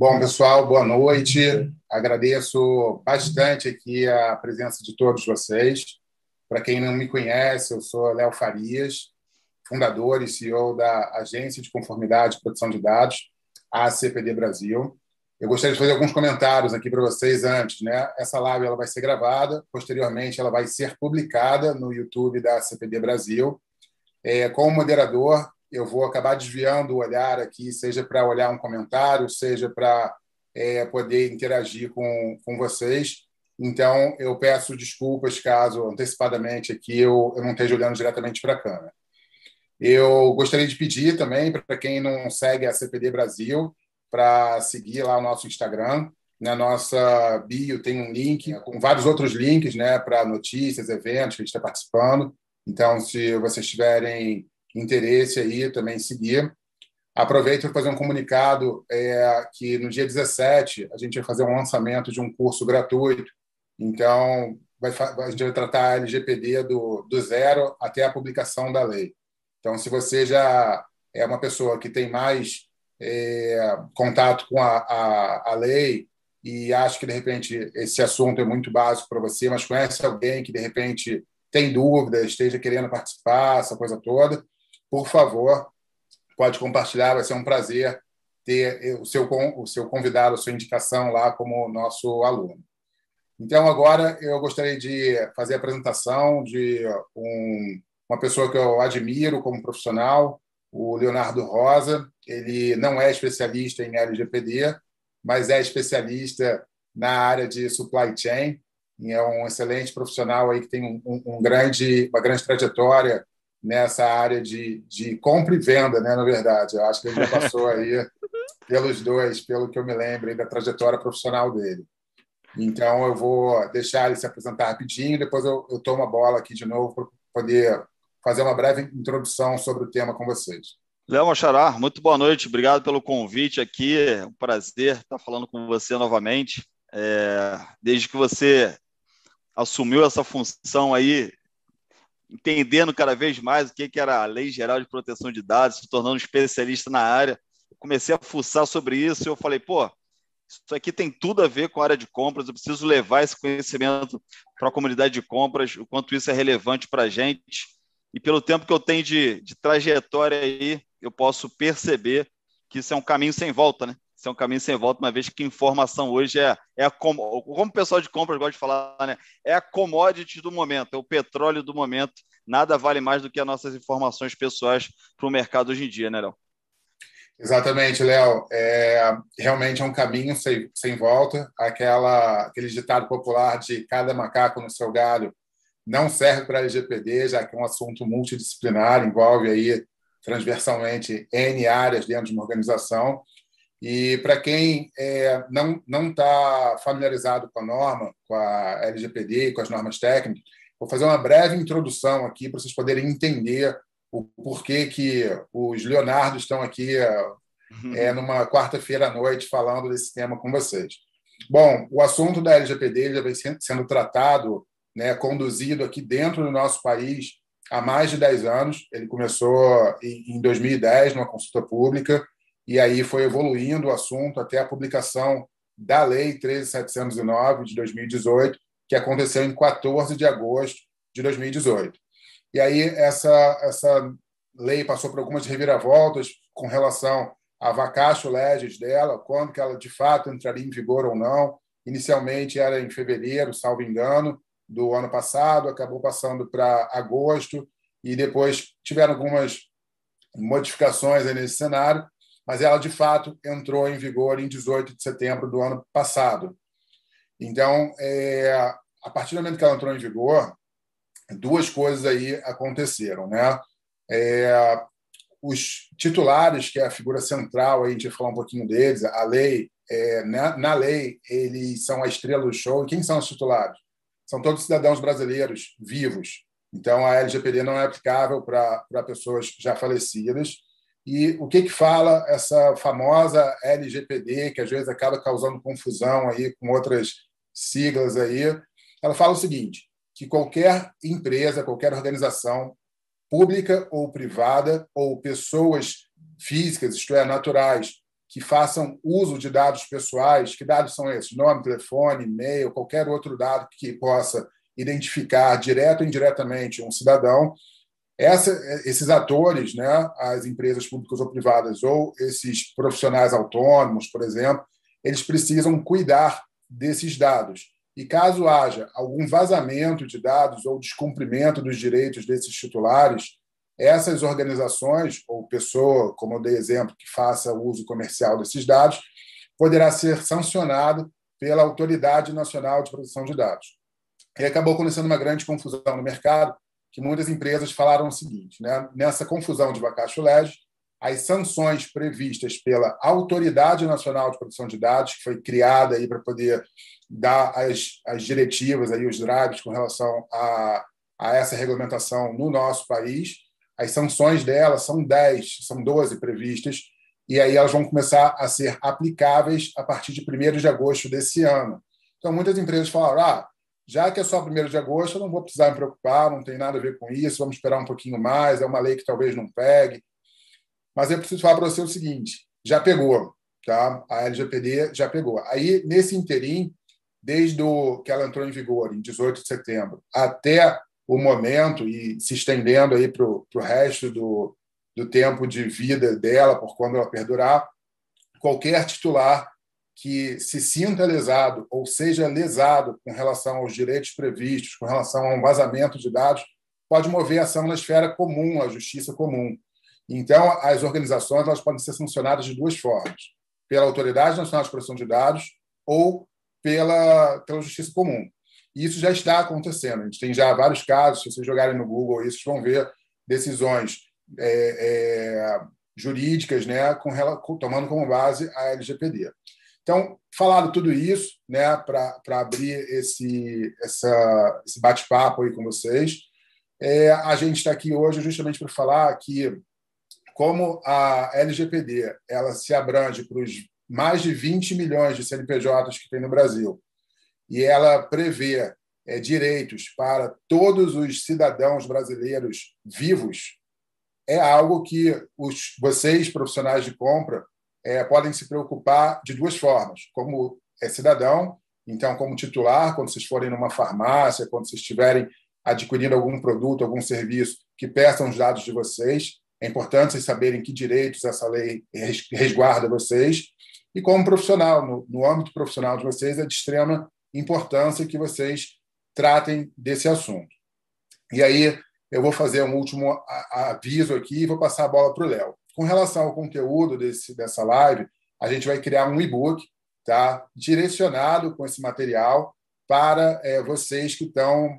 Bom, pessoal, boa noite. Agradeço bastante aqui a presença de todos vocês. Para quem não me conhece, eu sou Léo Farias, fundador e CEO da Agência de Conformidade e Proteção de Dados, a CPD Brasil. Eu gostaria de fazer alguns comentários aqui para vocês antes. Né? Essa live ela vai ser gravada, posteriormente ela vai ser publicada no YouTube da CPD Brasil. É, como moderador, eu vou acabar desviando o olhar aqui, seja para olhar um comentário, seja para é, poder interagir com, com vocês. Então, eu peço desculpas caso antecipadamente aqui eu, eu não esteja olhando diretamente para a câmera. Eu gostaria de pedir também para quem não segue a CPD Brasil para seguir lá o nosso Instagram. Na nossa bio tem um link com vários outros links né, para notícias, eventos que a gente está participando. Então, se vocês tiverem interesse aí também seguir. Aproveito para fazer um comunicado é, que no dia 17 a gente vai fazer um lançamento de um curso gratuito. Então, vai, a gente vai tratar a LGPD do, do zero até a publicação da lei. Então, se você já é uma pessoa que tem mais é, contato com a, a, a lei e acha que, de repente, esse assunto é muito básico para você, mas conhece alguém que, de repente, tem dúvidas, esteja querendo participar, essa coisa toda, por favor, pode compartilhar, vai ser um prazer ter o seu, o seu convidado, a sua indicação lá como nosso aluno. Então, agora eu gostaria de fazer a apresentação de um, uma pessoa que eu admiro como profissional, o Leonardo Rosa. Ele não é especialista em LGPD, mas é especialista na área de supply chain. É um excelente profissional aí que tem um, um grande, uma grande trajetória nessa área de, de compra e venda, né, na verdade. Eu acho que ele já passou aí pelos dois, pelo que eu me lembro da trajetória profissional dele. Então, eu vou deixar ele se apresentar rapidinho, depois eu, eu tomo a bola aqui de novo para poder fazer uma breve introdução sobre o tema com vocês. Léo Machará, muito boa noite, obrigado pelo convite aqui, é um prazer estar falando com você novamente. É, desde que você assumiu essa função aí entendendo cada vez mais o que, que era a Lei Geral de Proteção de Dados, se tornando especialista na área. comecei a fuçar sobre isso e eu falei, pô, isso aqui tem tudo a ver com a área de compras, eu preciso levar esse conhecimento para a comunidade de compras, o quanto isso é relevante para a gente. E pelo tempo que eu tenho de, de trajetória aí, eu posso perceber que isso é um caminho sem volta, né? Isso é um caminho sem volta, uma vez que informação hoje é, é a, como, como o pessoal de compras gosta de falar, né? É a commodity do momento, é o petróleo do momento. Nada vale mais do que as nossas informações pessoais para o mercado hoje em dia, né, Léo? Exatamente, Léo. É, realmente é um caminho sem, sem volta. Aquela, aquele ditado popular de cada macaco no seu galho não serve para a LGPD, já que é um assunto multidisciplinar, envolve aí transversalmente N áreas dentro de uma organização. E para quem é, não não está familiarizado com a norma, com a LGPD, com as normas técnicas, vou fazer uma breve introdução aqui para vocês poderem entender o porquê que os Leonardo estão aqui uhum. é, numa quarta-feira à noite falando desse tema com vocês. Bom, o assunto da LGPD já vem sendo tratado, né, conduzido aqui dentro do nosso país há mais de 10 anos. Ele começou em 2010 numa consulta pública e aí foi evoluindo o assunto até a publicação da Lei 13.709 de 2018, que aconteceu em 14 de agosto de 2018. E aí essa, essa lei passou por algumas reviravoltas com relação a vacatio legis dela, quando que ela de fato entraria em vigor ou não. Inicialmente era em fevereiro, salvo engano, do ano passado, acabou passando para agosto e depois tiveram algumas modificações nesse cenário mas ela de fato entrou em vigor em 18 de setembro do ano passado. Então, é, a partir do momento que ela entrou em vigor, duas coisas aí aconteceram, né? É, os titulares, que é a figura central, a gente vai falar um pouquinho deles, a lei, é, na, na, lei, eles são a estrela do show. E quem são os titulares? São todos cidadãos brasileiros vivos. Então, a LGPD não é aplicável para pessoas já falecidas. E o que, que fala essa famosa LGPD, que às vezes acaba causando confusão aí com outras siglas aí? Ela fala o seguinte: que qualquer empresa, qualquer organização pública ou privada, ou pessoas físicas, isto é, naturais, que façam uso de dados pessoais. Que dados são esses? Nome, telefone, e-mail, qualquer outro dado que possa identificar direto ou indiretamente um cidadão. Essa, esses atores, né, as empresas públicas ou privadas, ou esses profissionais autônomos, por exemplo, eles precisam cuidar desses dados. E caso haja algum vazamento de dados ou descumprimento dos direitos desses titulares, essas organizações, ou pessoa, como eu dei exemplo, que faça uso comercial desses dados, poderá ser sancionado pela Autoridade Nacional de Proteção de Dados. E acabou acontecendo uma grande confusão no mercado, que muitas empresas falaram o seguinte: né? nessa confusão de vacacho lege, as sanções previstas pela Autoridade Nacional de Proteção de Dados, que foi criada aí para poder dar as, as diretivas, aí, os drives com relação a, a essa regulamentação no nosso país, as sanções dela são 10, são 12 previstas, e aí elas vão começar a ser aplicáveis a partir de 1 de agosto desse ano. Então, muitas empresas falaram: ah, já que é só 1 de agosto, eu não vou precisar me preocupar, não tem nada a ver com isso, vamos esperar um pouquinho mais, é uma lei que talvez não pegue. Mas eu preciso falar para você o seguinte: já pegou, tá? A LGPD já pegou. Aí, nesse interim, desde o, que ela entrou em vigor, em 18 de setembro, até o momento e se estendendo aí para o resto do, do tempo de vida dela, por quando ela perdurar, qualquer titular que se sinta lesado ou seja lesado com relação aos direitos previstos, com relação a um vazamento de dados, pode mover ação na esfera comum, a justiça comum. Então, as organizações elas podem ser sancionadas de duas formas: pela Autoridade Nacional de Proteção de Dados ou pela, pela Justiça Comum. E isso já está acontecendo. A gente tem já vários casos, se vocês jogarem no Google, isso vão ver decisões é, é, jurídicas, né, com, tomando como base a LGPD. Então, falado tudo isso, né, para abrir esse, essa, esse bate-papo aí com vocês, é, a gente está aqui hoje justamente para falar que, como a LGPD ela se abrange para os mais de 20 milhões de CNPJs que tem no Brasil, e ela prevê é, direitos para todos os cidadãos brasileiros vivos, é algo que os, vocês, profissionais de compra, é, podem se preocupar de duas formas. Como é cidadão, então, como titular, quando vocês forem numa farmácia, quando vocês estiverem adquirindo algum produto, algum serviço que peçam os dados de vocês, é importante vocês saberem que direitos essa lei resguarda vocês. E como profissional, no, no âmbito profissional de vocês, é de extrema importância que vocês tratem desse assunto. E aí eu vou fazer um último aviso aqui e vou passar a bola para o Léo. Com relação ao conteúdo desse, dessa live, a gente vai criar um e-book tá, direcionado com esse material para é, vocês que estão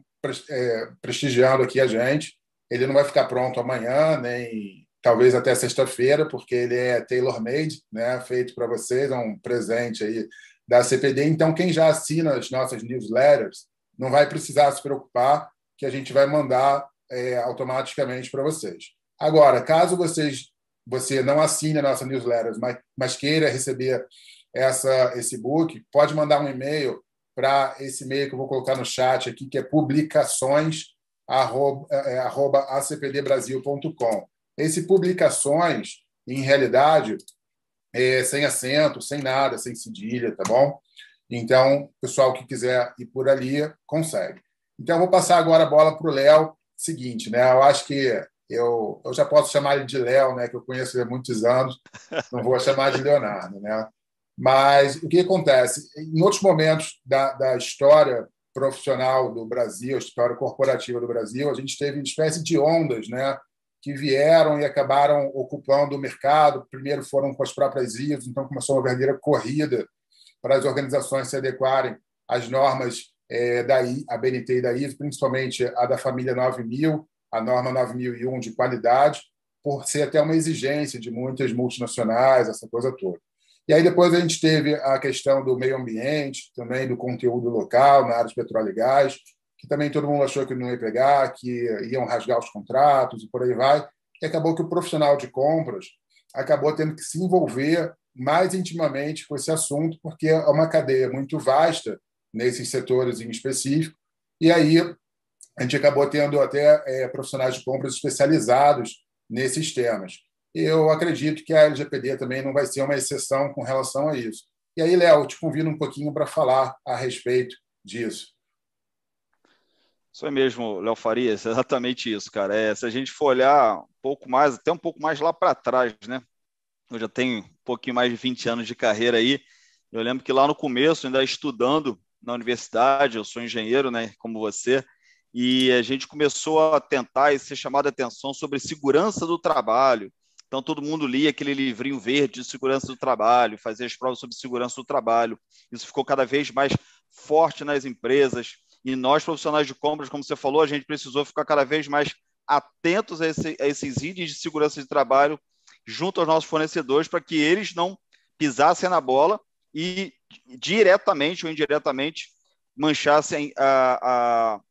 é, prestigiando aqui a gente. Ele não vai ficar pronto amanhã, nem talvez até sexta-feira, porque ele é tailor-made, né, feito para vocês, é um presente aí da CPD. Então, quem já assina as nossas newsletters não vai precisar se preocupar que a gente vai mandar é, automaticamente para vocês. Agora, caso vocês você não assine a nossa newsletter, mas, mas queira receber essa, esse book, pode mandar um e-mail para esse e-mail que eu vou colocar no chat aqui, que é publicações@acpdbrasil.com. É, esse publicações, em realidade, é, sem acento, sem nada, sem cedilha, tá bom? Então, pessoal que quiser ir por ali, consegue. Então, eu vou passar agora a bola para o Léo. Seguinte, né? Eu acho que eu, eu já posso chamar ele de Léo, né? Que eu conheço há muitos anos. Não vou chamar de Leonardo, né? Mas o que acontece? Em outros momentos da, da história profissional do Brasil, história corporativa do Brasil, a gente teve uma espécie de ondas, né? que vieram e acabaram ocupando o mercado. Primeiro foram com as próprias ISOs, então começou uma verdadeira corrida para as organizações se adequarem às normas é, da a BNT e da ISO, principalmente a da família 9000, a norma 9001 de qualidade, por ser até uma exigência de muitas multinacionais, essa coisa toda. E aí depois a gente teve a questão do meio ambiente, também do conteúdo local na área de petróleo e gás, que também todo mundo achou que não ia pegar, que iam rasgar os contratos e por aí vai. E acabou que o profissional de compras acabou tendo que se envolver mais intimamente com esse assunto, porque é uma cadeia muito vasta nesses setores em específico. E aí a gente acabou tendo até é, profissionais de compras especializados nesses temas. eu acredito que a LGPD também não vai ser uma exceção com relação a isso. E aí, Léo, te convido um pouquinho para falar a respeito disso. Isso é mesmo, Léo Farias, exatamente isso, cara. É, se a gente for olhar um pouco mais, até um pouco mais lá para trás, né? Eu já tenho um pouquinho mais de 20 anos de carreira aí. Eu lembro que lá no começo, ainda estudando na universidade, eu sou engenheiro, né, como você, e a gente começou a tentar e ser chamado a atenção sobre segurança do trabalho. Então, todo mundo lia aquele livrinho verde de segurança do trabalho, fazia as provas sobre segurança do trabalho. Isso ficou cada vez mais forte nas empresas. E nós, profissionais de compras, como você falou, a gente precisou ficar cada vez mais atentos a, esse, a esses itens de segurança de trabalho junto aos nossos fornecedores para que eles não pisassem na bola e diretamente ou indiretamente manchassem a, a,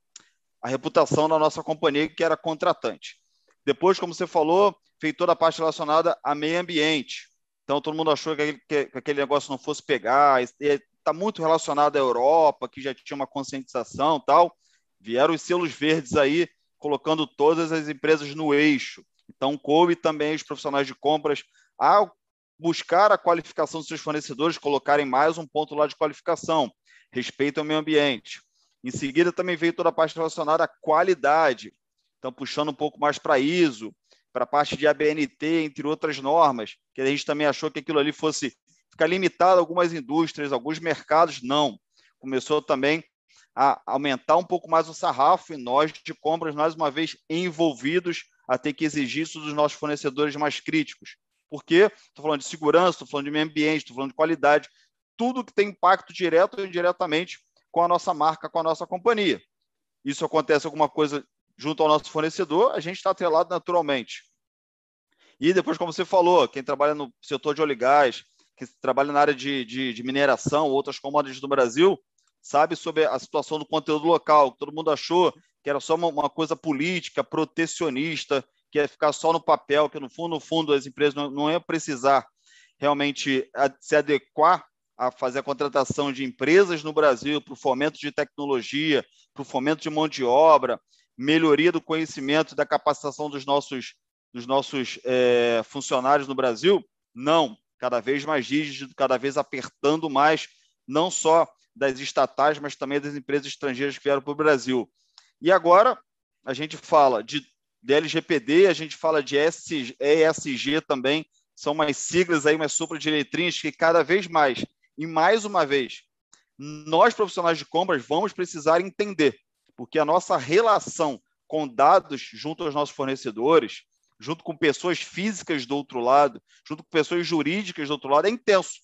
a reputação da nossa companhia, que era contratante. Depois, como você falou, fez toda a parte relacionada a meio ambiente. Então, todo mundo achou que aquele, que aquele negócio não fosse pegar. Está muito relacionado à Europa, que já tinha uma conscientização tal. Vieram os selos verdes aí, colocando todas as empresas no eixo. Então, coube também os profissionais de compras a buscar a qualificação dos seus fornecedores, colocarem mais um ponto lá de qualificação, respeito ao meio ambiente. Em seguida, também veio toda a parte relacionada à qualidade, então puxando um pouco mais para ISO, para a parte de ABNT, entre outras normas, que a gente também achou que aquilo ali fosse ficar limitado a algumas indústrias, alguns mercados, não. Começou também a aumentar um pouco mais o sarrafo e nós de compras, mais uma vez, envolvidos a ter que exigir isso dos nossos fornecedores mais críticos. Porque estou falando de segurança, estou falando de meio ambiente, estou falando de qualidade, tudo que tem impacto direto ou indiretamente com a nossa marca, com a nossa companhia. Isso acontece alguma coisa junto ao nosso fornecedor, a gente está atrelado naturalmente. E depois, como você falou, quem trabalha no setor de óleo e gás, quem trabalha na área de, de, de mineração, outras commodities do Brasil, sabe sobre a situação do conteúdo local. Todo mundo achou que era só uma, uma coisa política, protecionista, que ia ficar só no papel, que no fundo, no fundo, as empresas não, não iam precisar realmente se adequar a fazer a contratação de empresas no Brasil para o fomento de tecnologia, para o fomento de mão de obra, melhoria do conhecimento da capacitação dos nossos, dos nossos é, funcionários no Brasil? Não, cada vez mais rígido, cada vez apertando mais, não só das estatais, mas também das empresas estrangeiras que vieram para o Brasil. E agora a gente fala de LGPD, a gente fala de ESG também, são umas siglas aí, sopro de letrinhas que cada vez mais, e mais uma vez, nós profissionais de compras vamos precisar entender, porque a nossa relação com dados junto aos nossos fornecedores, junto com pessoas físicas do outro lado, junto com pessoas jurídicas do outro lado, é intenso.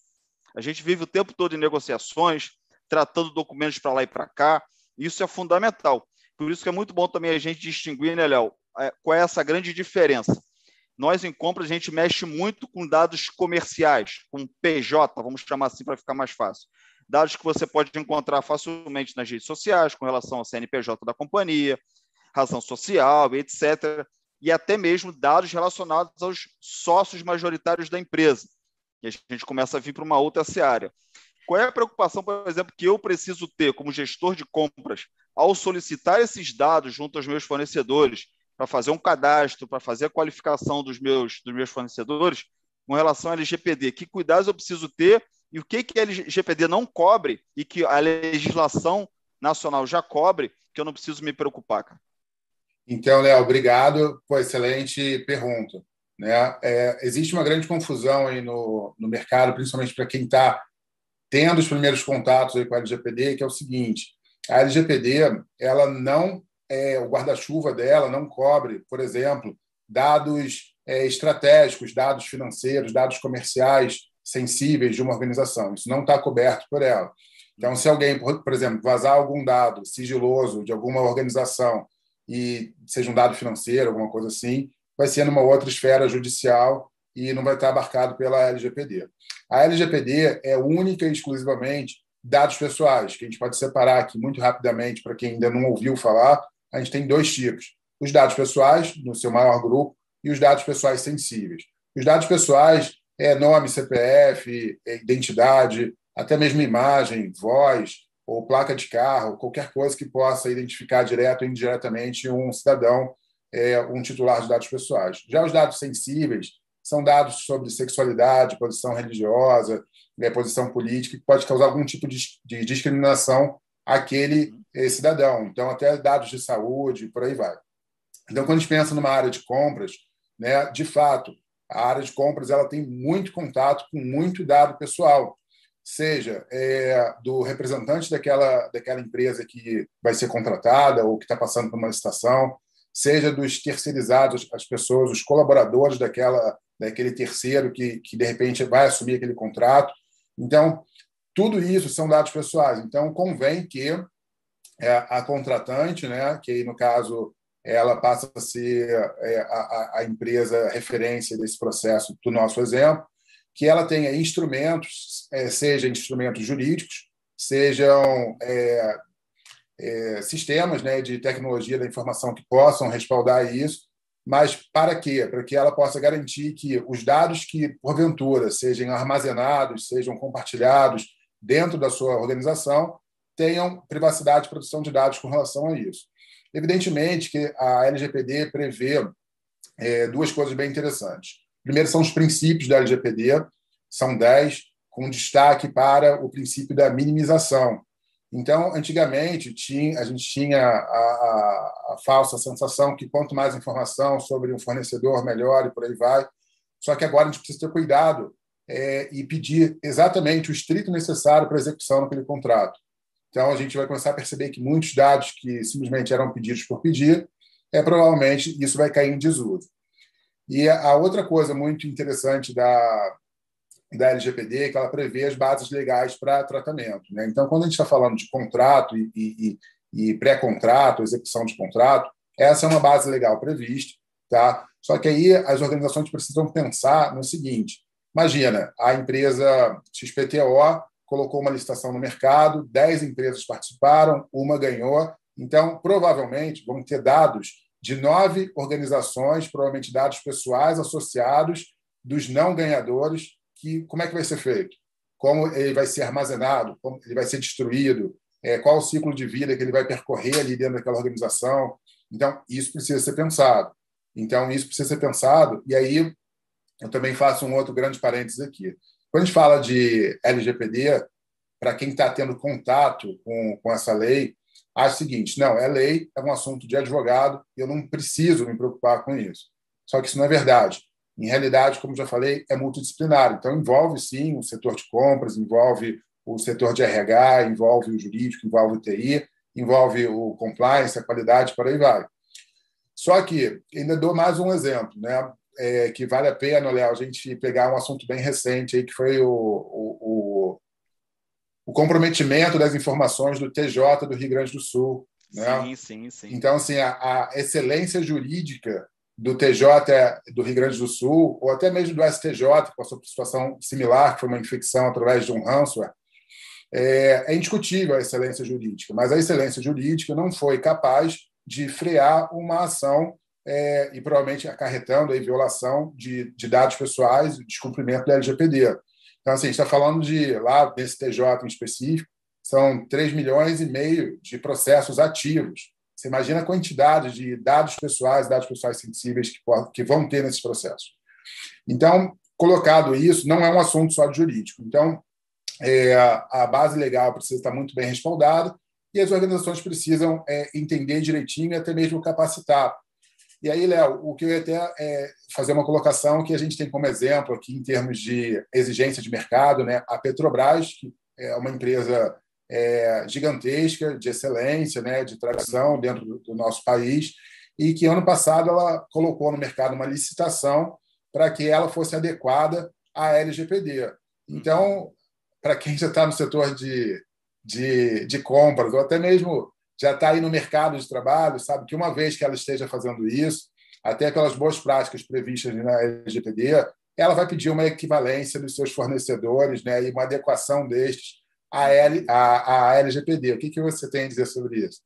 A gente vive o tempo todo em negociações, tratando documentos para lá e para cá, isso é fundamental. Por isso que é muito bom também a gente distinguir, né, Léo, é, qual é essa grande diferença? Nós, em compras, a gente mexe muito com dados comerciais, com PJ, vamos chamar assim para ficar mais fácil. Dados que você pode encontrar facilmente nas redes sociais, com relação ao CNPJ da companhia, razão social, etc. E até mesmo dados relacionados aos sócios majoritários da empresa. E a gente começa a vir para uma outra seara. Qual é a preocupação, por exemplo, que eu preciso ter como gestor de compras ao solicitar esses dados junto aos meus fornecedores para fazer um cadastro, para fazer a qualificação dos meus, dos meus fornecedores com relação à LGPD. Que cuidados eu preciso ter e o que, que a LGPD não cobre e que a legislação nacional já cobre, que eu não preciso me preocupar, cara? Então, Léo, obrigado por excelente pergunta. Né? É, existe uma grande confusão aí no, no mercado, principalmente para quem está tendo os primeiros contatos aí com a LGPD, que é o seguinte: a LGPD ela não é, o guarda-chuva dela não cobre, por exemplo, dados é, estratégicos, dados financeiros, dados comerciais sensíveis de uma organização. Isso não está coberto por ela. Então, se alguém, por exemplo, vazar algum dado sigiloso de alguma organização e seja um dado financeiro, alguma coisa assim, vai ser numa outra esfera judicial e não vai estar abarcado pela LGPD. A LGPD é única e exclusivamente dados pessoais, que a gente pode separar aqui muito rapidamente para quem ainda não ouviu falar, a gente tem dois tipos: os dados pessoais, no seu maior grupo, e os dados pessoais sensíveis. Os dados pessoais é nome, CPF, é identidade, até mesmo imagem, voz ou placa de carro, qualquer coisa que possa identificar direto ou indiretamente um cidadão, é, um titular de dados pessoais. Já os dados sensíveis são dados sobre sexualidade, posição religiosa, né, posição política, que pode causar algum tipo de, de discriminação àquele eh, cidadão. Então, até dados de saúde, por aí vai. Então, quando a gente pensa numa área de compras, né, de fato, a área de compras ela tem muito contato com muito dado pessoal, seja é, do representante daquela, daquela empresa que vai ser contratada ou que está passando por uma licitação, seja dos terceirizados, as pessoas, os colaboradores daquela, daquele terceiro que, que de repente vai assumir aquele contrato. Então, tudo isso são dados pessoais. Então, convém que é, a contratante, né, que no caso ela passa a ser é, a, a, empresa referência desse processo do nosso exemplo, que ela tenha instrumentos, é, seja instrumentos jurídicos, sejam é, é, sistemas né, de tecnologia da informação que possam respaldar isso, mas para quê? Para que ela possa garantir que os dados que, porventura, sejam armazenados, sejam compartilhados dentro da sua organização, tenham privacidade de produção de dados com relação a isso. Evidentemente que a LGPD prevê é, duas coisas bem interessantes. Primeiro são os princípios da LGPD, são dez, com destaque para o princípio da minimização. Então, antigamente, tinha, a gente tinha a, a, a, falsa sensação que quanto mais informação sobre um fornecedor, melhor e por aí vai. Só que agora a gente precisa ter cuidado é, e pedir exatamente o estrito necessário para a execução daquele contrato. Então, a gente vai começar a perceber que muitos dados que simplesmente eram pedidos por pedir, é, provavelmente isso vai cair em desuso. E a outra coisa muito interessante da, da LGPD é que ela prevê as bases legais para tratamento. Né? Então, quando a gente está falando de contrato e, e, e pré-contrato, execução de contrato, essa é uma base legal prevista. Tá? Só que aí as organizações precisam pensar no seguinte: imagina, a empresa XPTO colocou uma licitação no mercado, 10 empresas participaram, uma ganhou. Então, provavelmente, vão ter dados de nove organizações, provavelmente dados pessoais associados dos não ganhadores, que como é que vai ser feito? Como ele vai ser armazenado? Como ele vai ser destruído? É, qual o ciclo de vida que ele vai percorrer ali dentro daquela organização? Então, isso precisa ser pensado. Então, isso precisa ser pensado. E aí, eu também faço um outro grande parênteses aqui. Quando a gente fala de LGPD, para quem está tendo contato com, com essa lei, acha o seguinte: não, é lei, é um assunto de advogado, eu não preciso me preocupar com isso. Só que isso não é verdade. Em realidade, como já falei, é multidisciplinar. Então, envolve sim o setor de compras, envolve o setor de RH, envolve o jurídico, envolve o TI, envolve o compliance, a qualidade, por aí vai. Só que, ainda dou mais um exemplo. Né? É, que vale a pena, Léo, a gente pegar um assunto bem recente aí, que foi o, o, o, comprometimento das informações do TJ do Rio Grande do Sul. Né? Sim, sim, sim. Então, assim, a, a, excelência jurídica do TJ do Rio Grande do Sul, ou até mesmo do STJ, que passou por situação similar, que foi uma infecção através de um ransomware, é, é indiscutível a excelência jurídica, mas a excelência jurídica não foi capaz de frear uma ação é, e provavelmente acarretando a violação de, de dados pessoais e descumprimento da LGPD. Então, assim, a gente está falando de, lá desse TJ em específico, são 3 milhões e meio de processos ativos. Você imagina a quantidade de dados pessoais, dados pessoais sensíveis que, que vão ter nesses processos. Então, colocado isso, não é um assunto só de jurídico. Então, é, a base legal precisa estar muito bem respaldada e as organizações precisam é, entender direitinho e até mesmo capacitar e aí, Léo, o que eu ia até é fazer uma colocação que a gente tem como exemplo aqui em termos de exigência de mercado, né? A Petrobras, que é uma empresa é, gigantesca, de excelência, né? de tradição dentro do, nosso país, e que ano passado ela colocou no mercado uma licitação para que ela fosse adequada à LGPD. Então, para quem já está no setor de, de, de compras, ou até mesmo já está aí no mercado de trabalho, sabe que uma vez que ela esteja fazendo isso, até aquelas boas práticas previstas na LGPD, ela vai pedir uma equivalência dos seus fornecedores né, e uma adequação destes à, L, à, à LGPD. O que, que você tem a dizer sobre isso?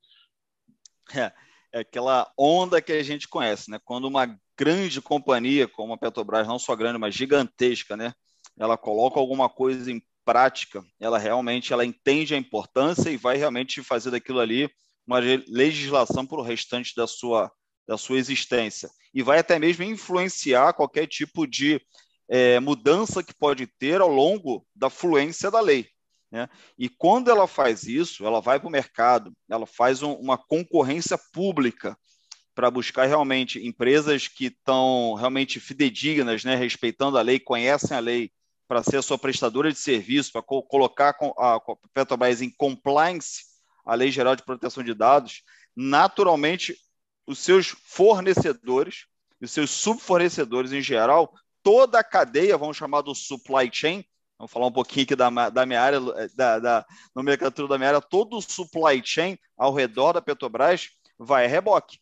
É, é aquela onda que a gente conhece, né? Quando uma grande companhia como a Petrobras, não só grande, mas gigantesca, né? Ela coloca alguma coisa em prática, ela realmente ela entende a importância e vai realmente fazer daquilo ali uma legislação para o restante da sua, da sua existência e vai até mesmo influenciar qualquer tipo de é, mudança que pode ter ao longo da fluência da lei. Né? E quando ela faz isso, ela vai para o mercado, ela faz um, uma concorrência pública para buscar realmente empresas que estão realmente fidedignas, né, respeitando a lei, conhecem a lei, para ser a sua prestadora de serviço, para co colocar a Petrobras em compliance à Lei Geral de Proteção de Dados, naturalmente os seus fornecedores, os seus subfornecedores em geral, toda a cadeia, vamos chamar do supply chain, vamos falar um pouquinho aqui da, da minha área, da, da nomenclatura da minha área, todo o supply chain ao redor da Petrobras vai a reboque.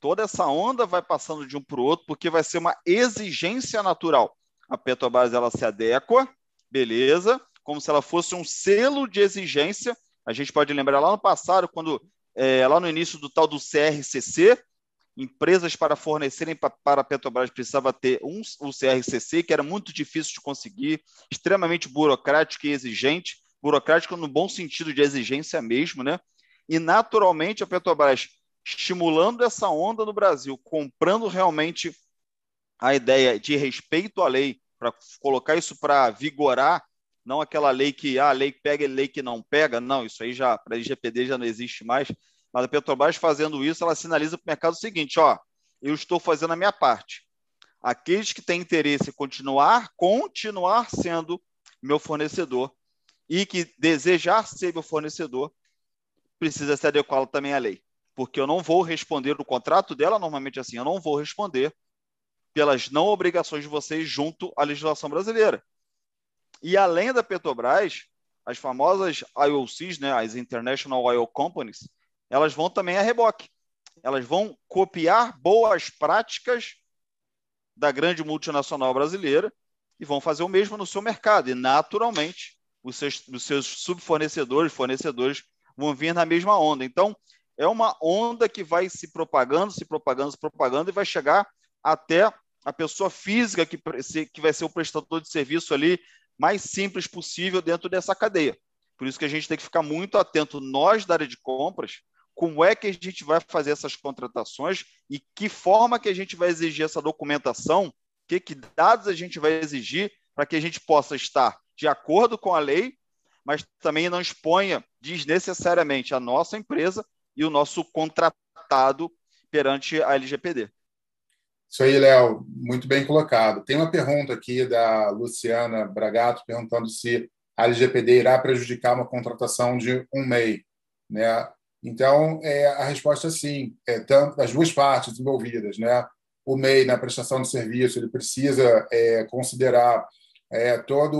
Toda essa onda vai passando de um para o outro, porque vai ser uma exigência natural. A Petrobras ela se adequa, beleza, como se ela fosse um selo de exigência. A gente pode lembrar lá no passado, quando é, lá no início do tal do CRCC, empresas para fornecerem para a Petrobras precisava ter um, o CRCC, que era muito difícil de conseguir, extremamente burocrático e exigente, burocrático no bom sentido de exigência mesmo, né? E naturalmente a Petrobras estimulando essa onda no Brasil, comprando realmente a ideia de respeito à lei, para colocar isso para vigorar, não aquela lei que ah, a lei pega e lei que não pega, não, isso aí já para a LGPD já não existe mais, mas a Petrobras fazendo isso, ela sinaliza para o mercado o seguinte, ó, eu estou fazendo a minha parte. Aqueles que têm interesse em continuar, continuar sendo meu fornecedor e que desejar ser meu fornecedor, precisa se adequar também à lei. Porque eu não vou responder o contrato dela, normalmente assim, eu não vou responder pelas não obrigações de vocês junto à legislação brasileira. E além da Petrobras, as famosas IOCs, né, as International Oil Companies, elas vão também a reboque. Elas vão copiar boas práticas da grande multinacional brasileira e vão fazer o mesmo no seu mercado. E, naturalmente, os seus, os seus subfornecedores, fornecedores, vão vir na mesma onda. Então, é uma onda que vai se propagando, se propagando, se propagando e vai chegar até a pessoa física que, que vai ser o prestador de serviço ali mais simples possível dentro dessa cadeia. Por isso que a gente tem que ficar muito atento, nós da área de compras, como é que a gente vai fazer essas contratações e que forma que a gente vai exigir essa documentação, que, que dados a gente vai exigir para que a gente possa estar de acordo com a lei, mas também não exponha desnecessariamente a nossa empresa e o nosso contratado perante a LGPD. Isso aí, Léo, muito bem colocado. Tem uma pergunta aqui da Luciana Bragato perguntando se a LGPD irá prejudicar uma contratação de um MEI. Né? Então, é, a resposta é sim, é, tanto, as duas partes envolvidas. Né? O MEI, na prestação de serviço, ele precisa é, considerar é, todas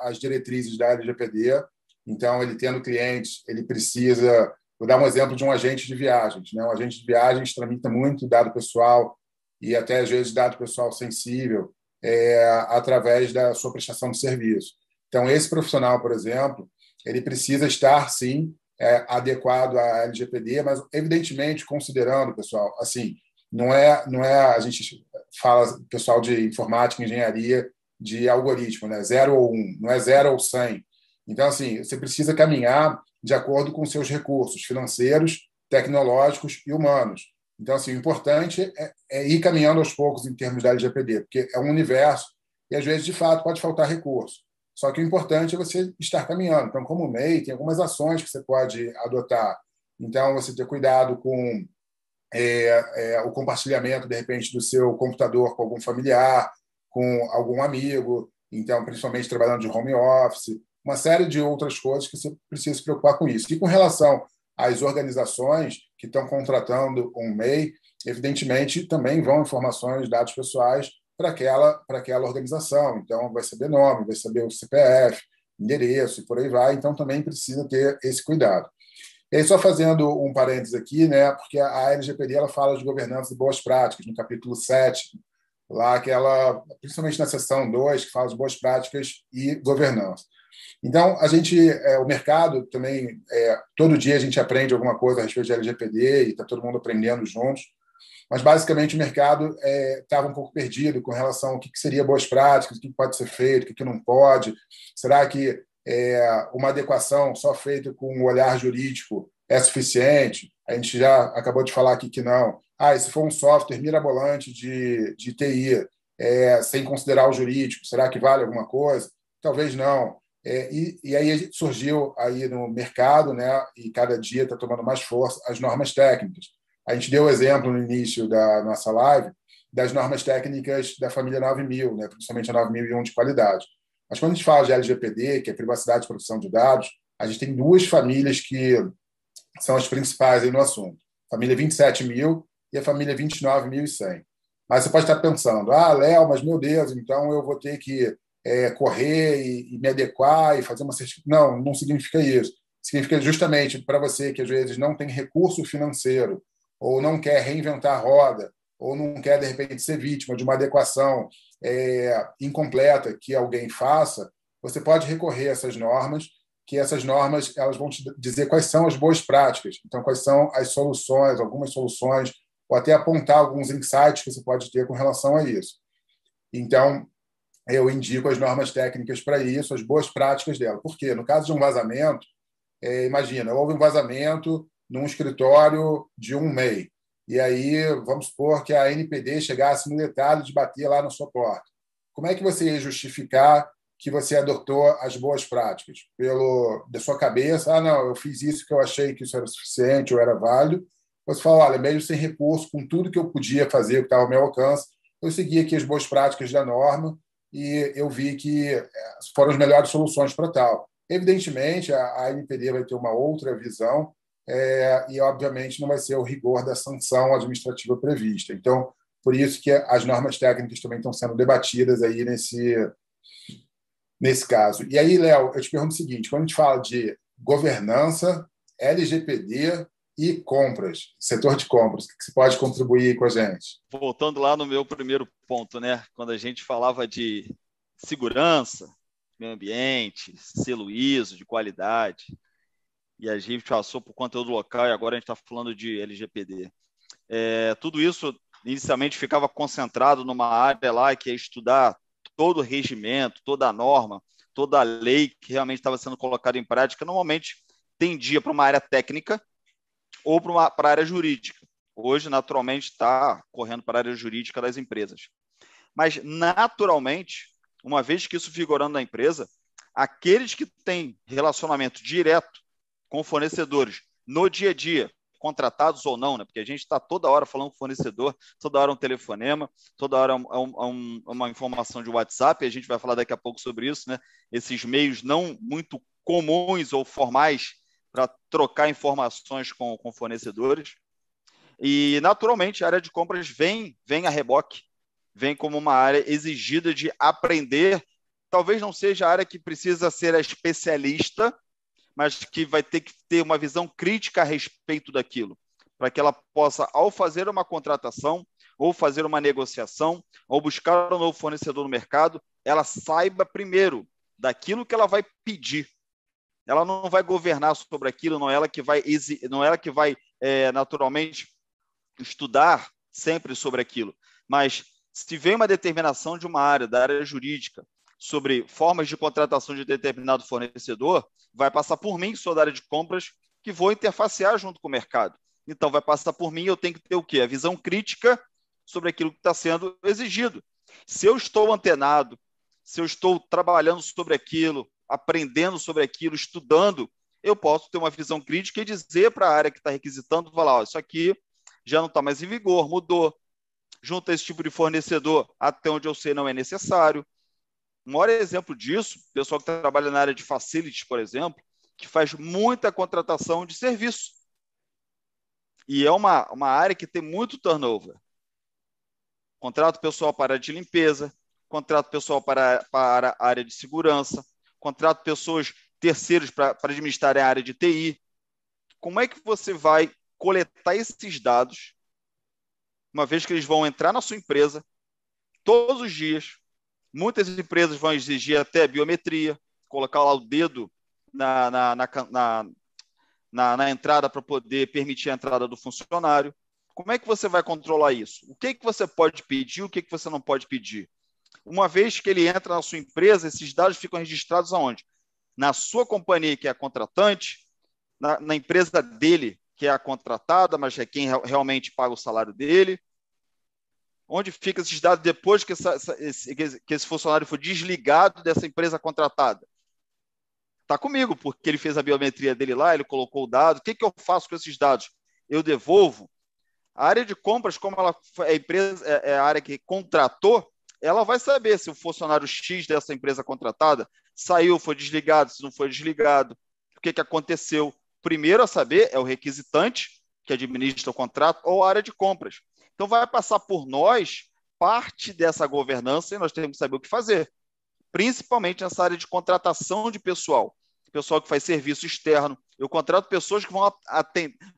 as diretrizes da LGPD. Então, ele tendo clientes, ele precisa Vou dar um exemplo de um agente de viagens. Né? Um agente de viagens tramita muito dado pessoal e até, às vezes, dado pessoal sensível é, através da sua prestação de serviço. Então, esse profissional, por exemplo, ele precisa estar, sim, é, adequado à LGPD, mas, evidentemente, considerando, pessoal, assim, não é, não é a gente fala, pessoal de informática, engenharia, de algoritmo, né? Zero ou um, não é zero ou cem. Então, assim, você precisa caminhar de acordo com seus recursos financeiros, tecnológicos e humanos. Então, assim, o importante é, é, ir caminhando aos poucos em termos da LGPD, porque é um universo e, às vezes, de fato, pode faltar recurso. Só que o importante é você estar caminhando. Então, como MEI, tem algumas ações que você pode adotar. Então, você ter cuidado com é, é, o compartilhamento, de repente, do seu computador com algum familiar, com algum amigo. Então, principalmente trabalhando de home office uma série de outras coisas que você precisa se preocupar com isso. E com relação às organizações que estão contratando um MEI, evidentemente também vão informações, dados pessoais para aquela, para aquela organização. Então, vai saber nome, vai saber o CPF, endereço e por aí vai. Então, também precisa ter esse cuidado. E aí, só fazendo um parênteses aqui, né, porque a LGPD ela fala de governança de boas práticas, no capítulo 7, lá que ela, principalmente na seção 2, que fala de boas práticas e governança. Então, a gente, é, o mercado também, é, todo dia a gente aprende alguma coisa a respeito de LGPD e está todo mundo aprendendo juntos, mas basicamente o mercado estava é, um pouco perdido com relação ao que, que seria boas práticas, o que pode ser feito, o que, que não pode. Será que é, uma adequação só feita com o um olhar jurídico é suficiente? A gente já acabou de falar aqui que não. Ah, se for um software mirabolante de, de TI, é, sem considerar o jurídico, será que vale alguma coisa? Talvez não. É, e, e, aí surgiu aí no mercado, né, e cada dia está tomando mais força, as normas técnicas. A gente deu o exemplo no início da nossa live das normas técnicas da família 9000, né, principalmente a 9001 de qualidade. Mas quando a gente fala de LGPD, que é privacidade e proteção de dados, a gente tem duas famílias que são as principais no assunto. A família 27.000 e a família 29.100. Mas você pode estar pensando, ah, Léo, mas meu Deus, então eu vou ter que é, correr e, e, me adequar e fazer uma certificação. Não, não significa isso. Significa justamente para você que às vezes não tem recurso financeiro ou não quer reinventar a roda ou não quer, de repente, ser vítima de uma adequação é, incompleta que alguém faça, você pode recorrer a essas normas, que essas normas elas vão te dizer quais são as boas práticas, então quais são as soluções, algumas soluções, ou até apontar alguns insights que você pode ter com relação a isso. Então, eu indico as normas técnicas para isso, as boas práticas dela. Por quê? No caso de um vazamento, é, imagina, houve um vazamento num escritório de um MEI. E aí, vamos supor que a NPD chegasse no detalhe de bater lá na sua porta. Como é que você ia justificar que você adotou as boas práticas? Pelo da sua cabeça, ah, não, eu fiz isso que eu achei que isso era suficiente ou era válido. Você fala, olha, mesmo sem recurso, com tudo que eu podia fazer, que estava ao meu alcance, eu segui aqui as boas práticas da norma e eu vi que eh, foram as melhores soluções para tal. Evidentemente, a, a NPD vai ter uma outra visão é, e, obviamente, não vai ser o rigor da sanção administrativa prevista. Então, por isso que as normas técnicas também estão sendo debatidas aí nesse, nesse caso. E aí, Léo, eu te pergunto o seguinte: quando a gente fala de governança, LGPD e compras, setor de compras, que você pode contribuir com a gente? Voltando lá no meu primeiro ponto, né? Quando a gente falava de segurança, meio ambiente, selo ISO, de qualidade, e a gente passou por conteúdo local e agora a gente está falando de LGPD. É, tudo isso inicialmente ficava concentrado numa área lá que é estudar todo o regimento, toda a norma, toda a lei que realmente estava sendo colocada em prática. Normalmente tendia para uma área técnica ou para a área jurídica. Hoje, naturalmente, está correndo para a área jurídica das empresas. Mas, naturalmente, uma vez que isso figurando na empresa, aqueles que têm relacionamento direto com fornecedores no dia a dia, contratados ou não, né? porque a gente está toda hora falando com fornecedor, toda hora um telefonema, toda hora um, um, uma informação de WhatsApp, a gente vai falar daqui a pouco sobre isso, né? esses meios não muito comuns ou formais para trocar informações com, com fornecedores. E, naturalmente, a área de compras vem, vem a reboque, vem como uma área exigida de aprender. Talvez não seja a área que precisa ser a especialista, mas que vai ter que ter uma visão crítica a respeito daquilo, para que ela possa, ao fazer uma contratação, ou fazer uma negociação, ou buscar um novo fornecedor no mercado, ela saiba primeiro daquilo que ela vai pedir. Ela não vai governar sobre aquilo, não é ela que vai, não é ela que vai é, naturalmente estudar sempre sobre aquilo. Mas se vem uma determinação de uma área, da área jurídica, sobre formas de contratação de determinado fornecedor, vai passar por mim, sou da área de compras, que vou interfacear junto com o mercado. Então, vai passar por mim, eu tenho que ter o quê? A visão crítica sobre aquilo que está sendo exigido. Se eu estou antenado, se eu estou trabalhando sobre aquilo, aprendendo sobre aquilo, estudando, eu posso ter uma visão crítica e dizer para a área que está requisitando, falar, ó, isso aqui já não está mais em vigor, mudou. Junto a esse tipo de fornecedor, até onde eu sei não é necessário. O maior exemplo disso, pessoal que trabalha na área de facilities, por exemplo, que faz muita contratação de serviço. E é uma, uma área que tem muito turnover. Contrato pessoal para a área de limpeza, contrato pessoal para, para a área de segurança, contrato pessoas terceiros para, administrar a área de TI. Como é que você vai coletar esses dados, uma vez que eles vão entrar na sua empresa todos os dias, Muitas empresas vão exigir até biometria, colocar lá o dedo na, na, na, na, na entrada para poder permitir a entrada do funcionário. Como é que você vai controlar isso? O que, que você pode pedir, o que, que você não pode pedir? Uma vez que ele entra na sua empresa, esses dados ficam registrados aonde? Na sua companhia, que é a contratante, na, na empresa dele, que é a contratada, mas é quem realmente paga o salário dele? Onde ficam esses dados depois que, essa, esse, que esse funcionário foi desligado dessa empresa contratada? Está comigo, porque ele fez a biometria dele lá, ele colocou o dado. O que, que eu faço com esses dados? Eu devolvo? A área de compras, como ela é a empresa, é, é a área que contratou, ela vai saber se o funcionário X dessa empresa contratada saiu, foi desligado, se não foi desligado, o que, que aconteceu. Primeiro a saber é o requisitante, que administra o contrato, ou a área de compras. Então vai passar por nós parte dessa governança e nós temos que saber o que fazer, principalmente nessa área de contratação de pessoal. Pessoal que faz serviço externo. Eu contrato pessoas que vão,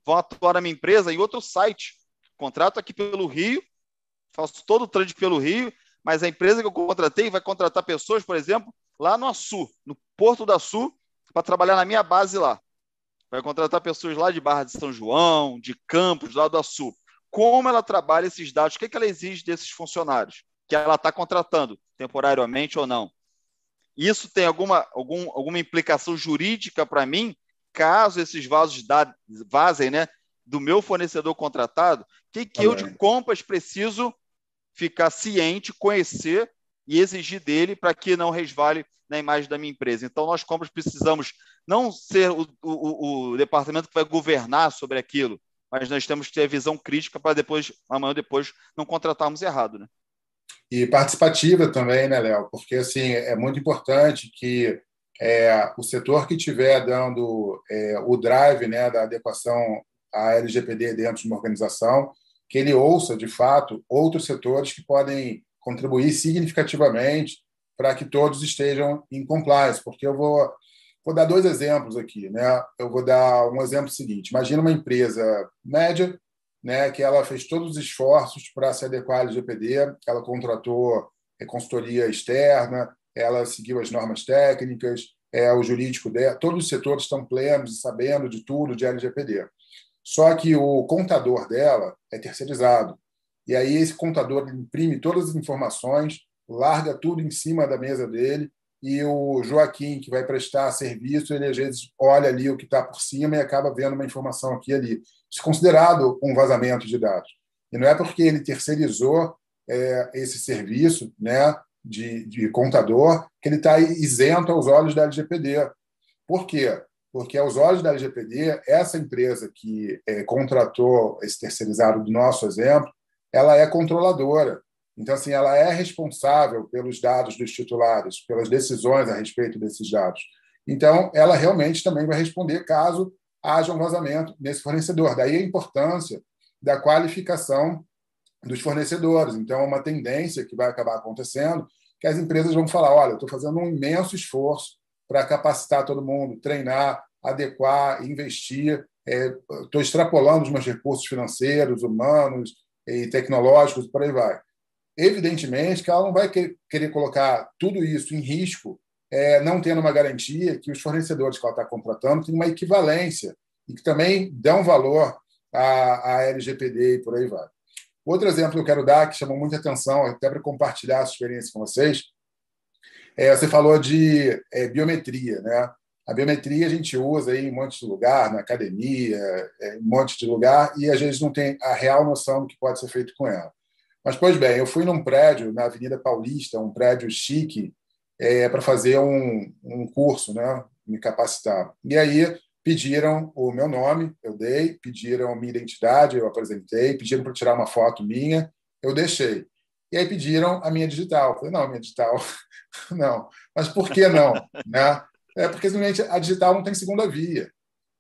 vão atuar na minha empresa em outro site. Contrato aqui pelo Rio, faço todo o trânsito pelo Rio, mas a empresa que eu contratei vai contratar pessoas, por exemplo, lá no Açu, no Porto da Sul, para trabalhar na minha base lá. Vai contratar pessoas lá de Barra de São João, de Campos, lá do Açu. Como ela trabalha esses dados? O que, é que ela exige desses funcionários? Que ela está contratando, temporariamente ou não. Isso tem alguma, algum, alguma implicação jurídica para mim, caso esses vasos da, vazem né, do meu fornecedor contratado? O que, que eu, de compras, preciso ficar ciente, conhecer e exigir dele para que não resvale na imagem da minha empresa. Então, nós, compras, precisamos não ser o, o, o departamento que vai governar sobre aquilo, mas nós temos que ter visão crítica para depois, amanhã depois, não contratarmos errado. Né? E participativa também, né, Léo? Porque assim, é muito importante que é, o setor que estiver dando é, o drive né, da adequação à LGPD dentro de uma organização que ele ouça, de fato, outros setores que podem contribuir significativamente para que todos estejam em compliance, porque eu vou, vou dar dois exemplos aqui. Né? Eu vou dar um exemplo seguinte. Imagina uma empresa média né, que ela fez todos os esforços para se adequar ao LGPD, ela contratou consultoria externa, ela seguiu as normas técnicas, é, o jurídico dela, todos os setores estão plenos e sabendo de tudo de LGPD. Só que o contador dela é terceirizado. E aí esse contador imprime todas as informações, larga tudo em cima da mesa dele e o Joaquim, que vai prestar serviço, ele às vezes olha ali o que está por cima e acaba vendo uma informação aqui e ali. Isso é considerado um vazamento de dados. E não é porque ele terceirizou é, esse serviço né, de, de contador que ele está isento aos olhos da LGPD. Por quê? Porque aos olhos da LGPD, essa empresa que é, contratou esse terceirizado do nosso exemplo, ela é controladora. Então, assim, ela é responsável pelos dados dos titulares, pelas decisões a respeito desses dados. Então, ela realmente também vai responder caso haja um vazamento nesse fornecedor. Daí a importância da qualificação dos fornecedores. Então, é uma tendência que vai acabar acontecendo que as empresas vão falar: olha, estou fazendo um imenso esforço para capacitar todo mundo, treinar, adequar, investir. Estou é, extrapolando os meus recursos financeiros, humanos e tecnológicos, por aí vai. Evidentemente que ela não vai querer colocar tudo isso em risco, é, não tendo uma garantia que os fornecedores que ela está contratando têm uma equivalência e que também dão valor à, à LGPD e por aí vai. Outro exemplo que eu quero dar, que chamou muita atenção, até para compartilhar essa experiência com vocês, é, você falou de é, biometria, né? A biometria a gente usa aí em um monte de lugar, na academia, é, em um monte de lugar, e às vezes não tem a real noção do que pode ser feito com ela. Mas, pois bem, eu fui num prédio na Avenida Paulista, um prédio chique, é, para fazer um, um curso, né? me capacitar. E aí pediram o meu nome, eu dei, pediram minha identidade, eu apresentei, pediram para tirar uma foto minha, eu deixei. E aí pediram a minha digital. Eu falei, não, minha digital, não. Mas por que não? né? É porque simplesmente a digital não tem segunda via.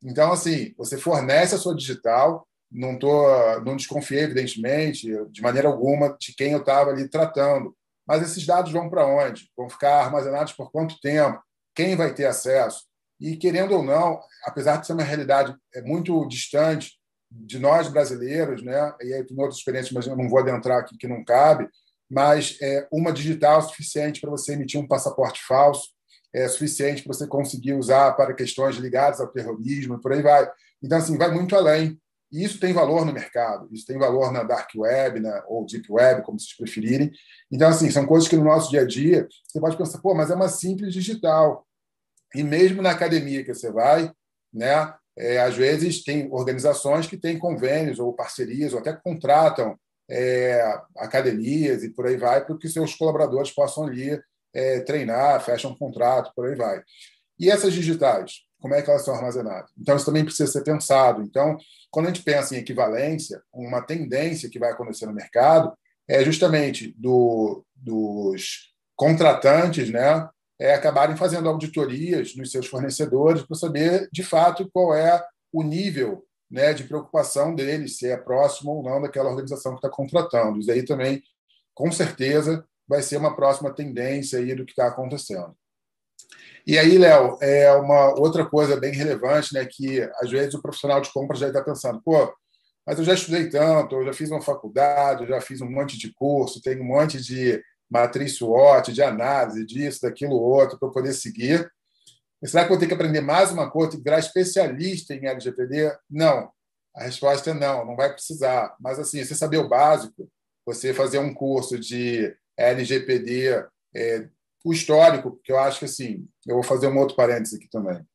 Então, assim, você fornece a sua digital, não, tô, não desconfiei, evidentemente, de maneira alguma, de quem eu estava ali tratando. Mas esses dados vão para onde? Vão ficar armazenados por quanto tempo? Quem vai ter acesso? E, querendo ou não, apesar de ser uma realidade é muito distante de nós brasileiros, né? e aí tem outras experiências, mas eu não vou adentrar aqui que não cabe, mas é, uma digital suficiente para você emitir um passaporte falso, é suficiente para você conseguir usar para questões ligadas ao terrorismo, por aí vai. Então, assim, vai muito além. E isso tem valor no mercado, isso tem valor na dark web, na, ou deep web, como vocês preferirem. Então, assim, são coisas que no nosso dia a dia você pode pensar, pô, mas é uma simples digital. E mesmo na academia que você vai, né, é, às vezes, tem organizações que têm convênios ou parcerias, ou até contratam é, academias e por aí vai, para que seus colaboradores possam ali é, treinar, fecham um contrato, por aí vai. E essas digitais, como é que elas são armazenadas? Então, isso também precisa ser pensado. Então, quando a gente pensa em equivalência, uma tendência que vai acontecer no mercado é justamente do, dos contratantes né, é, acabarem fazendo auditorias nos seus fornecedores para saber, de fato, qual é o nível né, de preocupação deles, se é próximo ou não daquela organização que está contratando. Isso aí também, com certeza, vai ser uma próxima tendência aí do que está acontecendo. E aí, Léo, é uma outra coisa bem relevante, né, que às vezes o profissional de compra já está pensando, pô, mas eu já estudei tanto, eu já fiz uma faculdade, eu já fiz um monte de curso, tenho um monte de matriz SWOT, de análise, disso, daquilo, outro, para poder seguir. E será que eu vou ter que aprender mais uma coisa, ter que virar especialista em LGPD? Não. A resposta é não, não vai precisar. Mas, assim, você saber o básico, você fazer um curso de LGPD, é, o histórico, que eu acho que, assim, eu vou fazer um outro parênteses aqui também.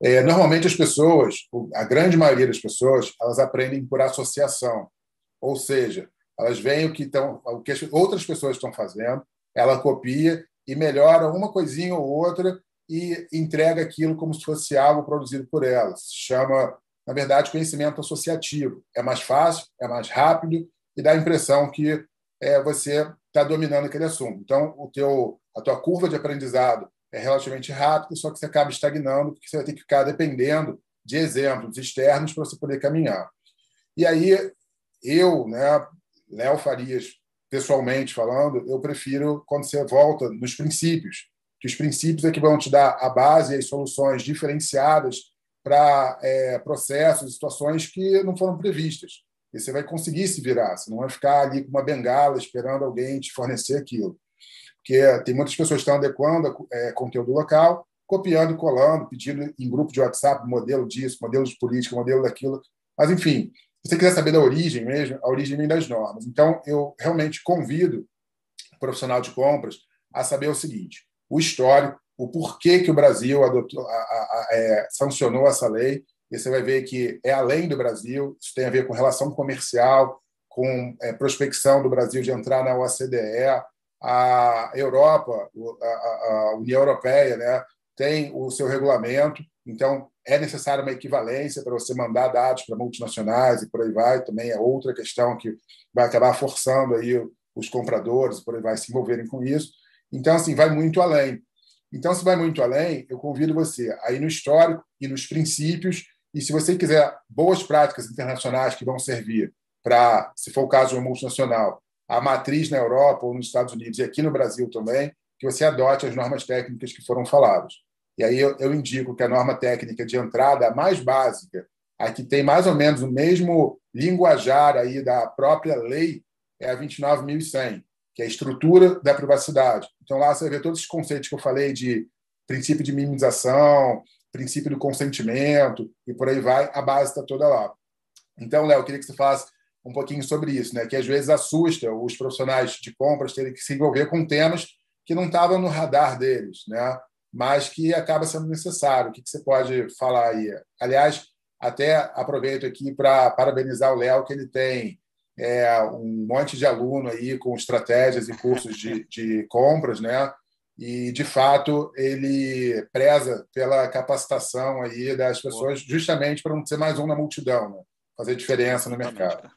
É, normalmente as pessoas, a grande maioria das pessoas, elas aprendem por associação. Ou seja, elas veem o que, estão, o que outras pessoas estão fazendo, ela copia e melhora uma coisinha ou outra e entrega aquilo como se fosse algo produzido por elas. Se chama, na verdade, conhecimento associativo. É mais fácil, é mais rápido e dá a impressão que é, você está dominando aquele assunto. Então, o teu, a tua curva de aprendizado é relativamente rápida, só que você acaba estagnando, porque você vai ter que ficar dependendo de exemplos externos para você poder caminhar. E aí, eu, né, Léo Farias, pessoalmente falando, eu prefiro quando você volta nos princípios, que os princípios é que vão te dar a base e as soluções diferenciadas para é, processos, situações que não foram previstas. E você vai conseguir se virar, você não vai ficar ali com uma bengala esperando alguém te fornecer aquilo. Porque tem muitas pessoas que estão adequando é, conteúdo local, copiando e colando, pedindo em grupo de WhatsApp modelo disso, modelo de política, modelo daquilo. Mas, enfim, se você quiser saber da origem mesmo, a origem vem das normas. Então, eu realmente convido o profissional de compras a saber o seguinte: o histórico, o porquê que o Brasil adotou, a, a, a, é, sancionou essa lei. E você vai ver que é além do Brasil, isso tem a ver com relação comercial, com é, prospecção do Brasil de entrar na OCDE, a Europa, a, União Europeia, né, tem o seu regulamento, então é necessária uma equivalência para você mandar dados para multinacionais e por aí vai. Também é outra questão que vai acabar forçando aí os compradores, por aí vai, se envolverem com isso. Então, assim, vai muito além. Então, se vai muito além, eu convido você a ir no histórico e nos princípios. E se você quiser boas práticas internacionais que vão servir para, se for o caso de uma multinacional, a matriz na Europa ou nos Estados Unidos e aqui no Brasil também, que você adote as normas técnicas que foram faladas. E aí eu, eu indico que a norma técnica de entrada, a mais básica, a que tem mais ou menos o mesmo linguajar aí da própria lei, é a 29.100, que é a estrutura da privacidade. Então, lá você vê todos os conceitos que eu falei de princípio de minimização, princípio do consentimento e por aí vai, a base está toda lá. Então, Léo, eu queria que você falasse um pouquinho sobre isso, né? que às vezes assusta os profissionais de compras terem que se envolver com temas que não estavam no radar deles. Né? mas que acaba sendo necessário. O que você pode falar aí? Aliás, até aproveito aqui para parabenizar o Léo, que ele tem é, um monte de aluno aí com estratégias e cursos de, de compras, né? E, de fato, ele preza pela capacitação aí das pessoas, justamente para não ser mais um na multidão, né? fazer diferença no mercado.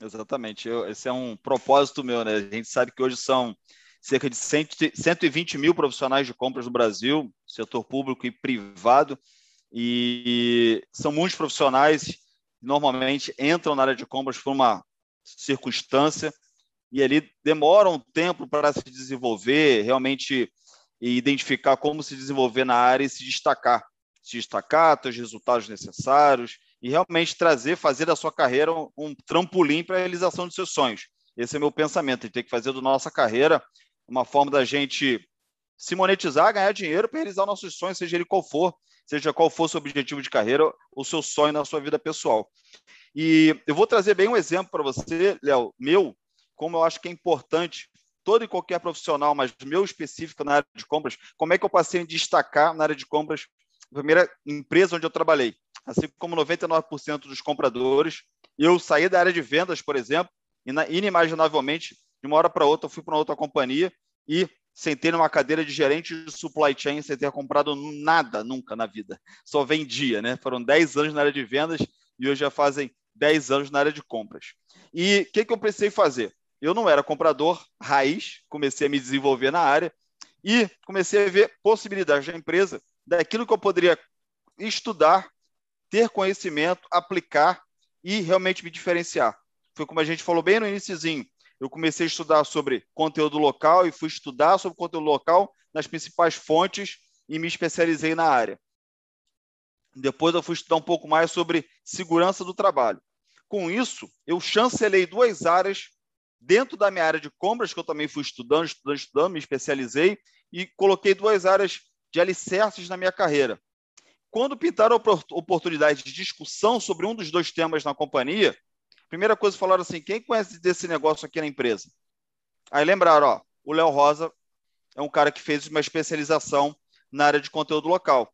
Exatamente. Eu, esse é um propósito meu, né? A gente sabe que hoje são cerca de 120 mil profissionais de compras no Brasil, setor público e privado, e são muitos profissionais que normalmente entram na área de compras por uma circunstância e ali demoram um tempo para se desenvolver, realmente identificar como se desenvolver na área e se destacar, se destacar, ter os resultados necessários e realmente trazer, fazer da sua carreira um, trampolim para a realização de seus sonhos. Esse é meu pensamento, a gente tem que fazer da nossa carreira uma forma da gente se monetizar, ganhar dinheiro para realizar nossos sonhos, seja ele qual for, seja qual for o seu objetivo de carreira, o seu sonho na sua vida pessoal. E eu vou trazer bem um exemplo para você, Léo, meu, como eu acho que é importante, todo e qualquer profissional, mas meu específico na área de compras, como é que eu passei a destacar na área de compras, a primeira empresa onde eu trabalhei, assim como 99% dos compradores. Eu saí da área de vendas, por exemplo, e inimaginavelmente, de uma hora para outra, eu fui para outra companhia e sentei numa cadeira de gerente de supply chain sem ter comprado nada nunca na vida. Só vendia, né? Foram 10 anos na área de vendas e hoje já fazem 10 anos na área de compras. E o que, que eu precisei fazer? Eu não era comprador raiz, comecei a me desenvolver na área e comecei a ver possibilidades da empresa, daquilo que eu poderia estudar, ter conhecimento, aplicar e realmente me diferenciar. Foi como a gente falou bem no iníciozinho. Eu comecei a estudar sobre conteúdo local e fui estudar sobre conteúdo local nas principais fontes e me especializei na área. Depois eu fui estudar um pouco mais sobre segurança do trabalho. Com isso, eu chancelei duas áreas dentro da minha área de compras, que eu também fui estudando, estudando, estudando, me especializei e coloquei duas áreas de alicerces na minha carreira. Quando pintaram a oportunidade de discussão sobre um dos dois temas na companhia, primeira coisa falaram assim: quem conhece desse negócio aqui na empresa? Aí lembraram, ó, o Léo Rosa é um cara que fez uma especialização na área de conteúdo local.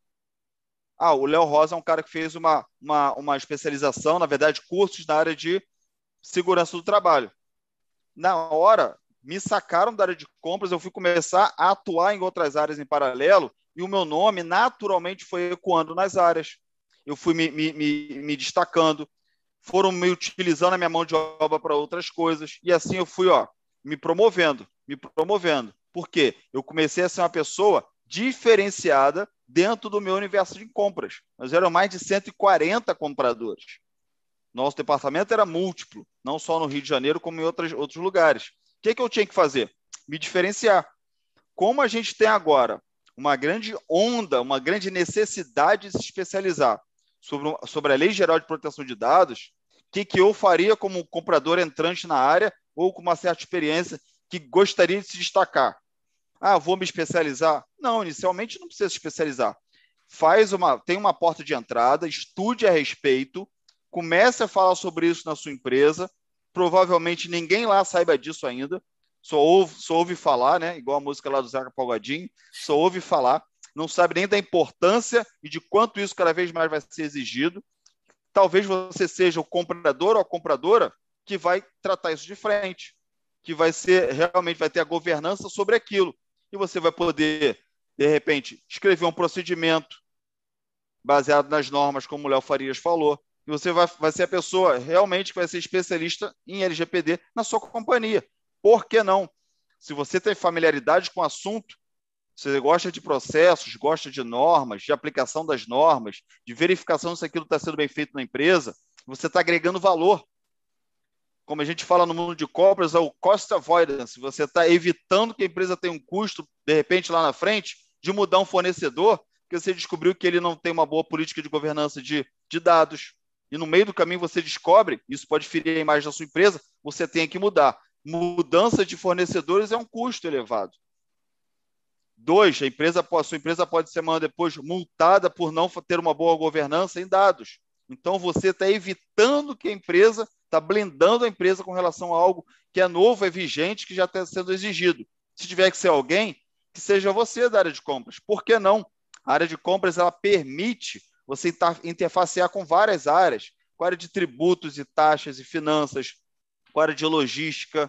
Ah, o Léo Rosa é um cara que fez uma, uma, uma especialização, na verdade, cursos na área de segurança do trabalho. Na hora, me sacaram da área de compras, eu fui começar a atuar em outras áreas em paralelo e o meu nome naturalmente foi ecoando nas áreas. Eu fui me, me, me, me destacando, foram me utilizando a minha mão de obra para outras coisas, e assim eu fui ó, me promovendo, me promovendo. Por quê? Eu comecei a ser uma pessoa diferenciada dentro do meu universo de compras. Nós eram mais de 140 compradores. Nosso departamento era múltiplo, não só no Rio de Janeiro, como em outros, outros lugares. O que, que eu tinha que fazer? Me diferenciar. Como a gente tem agora uma grande onda, uma grande necessidade de se especializar sobre, sobre a Lei Geral de Proteção de Dados, que, que eu faria como comprador entrante na área ou com uma certa experiência que gostaria de se destacar? Ah, vou me especializar? Não, inicialmente não precisa se especializar. Faz uma, tem uma porta de entrada, estude a respeito, comece a falar sobre isso na sua empresa. Provavelmente ninguém lá saiba disso ainda só ouve, só ouve falar, né? Igual a música lá do Zeca Pagodinho, só ouve falar, não sabe nem da importância e de quanto isso cada vez mais vai ser exigido. Talvez você seja o comprador ou a compradora que vai tratar isso de frente, que vai ser realmente vai ter a governança sobre aquilo e você vai poder de repente escrever um procedimento baseado nas normas, como o Léo Farias falou, e você vai, vai ser a pessoa realmente que vai ser especialista em LGPD na sua companhia. Por que não? Se você tem familiaridade com o assunto, você gosta de processos, gosta de normas, de aplicação das normas, de verificação se aquilo está sendo bem feito na empresa, você está agregando valor. Como a gente fala no mundo de compras, é o cost avoidance. Você está evitando que a empresa tenha um custo, de repente, lá na frente, de mudar um fornecedor, porque você descobriu que ele não tem uma boa política de governança de, de dados. E no meio do caminho você descobre, isso pode ferir a imagem da sua empresa, você tem que mudar mudança de fornecedores é um custo elevado. Dois, a, empresa, a sua empresa pode ser depois multada por não ter uma boa governança em dados. Então, você está evitando que a empresa, está blindando a empresa com relação a algo que é novo, é vigente, que já está sendo exigido. Se tiver que ser alguém, que seja você da área de compras. Por que não? A área de compras ela permite você interfacear com várias áreas, com a área de tributos e taxas e finanças, com a área de logística,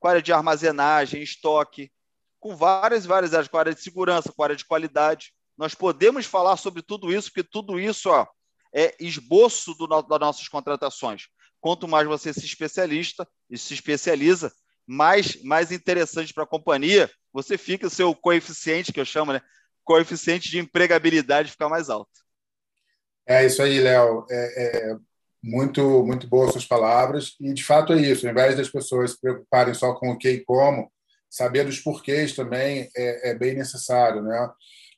com a área de armazenagem, estoque, com várias várias áreas, com a área de segurança, com a área de qualidade. Nós podemos falar sobre tudo isso, porque tudo isso ó, é esboço do, das nossas contratações. Quanto mais você se especialista e se especializa, mais, mais interessante para a companhia, você fica, o seu coeficiente, que eu chamo, né? Coeficiente de empregabilidade fica mais alto. É isso aí, Léo. É, é, muito muito boas suas palavras e de fato é isso ao invés das pessoas se preocuparem só com o que e como saber dos porquês também é, é bem necessário né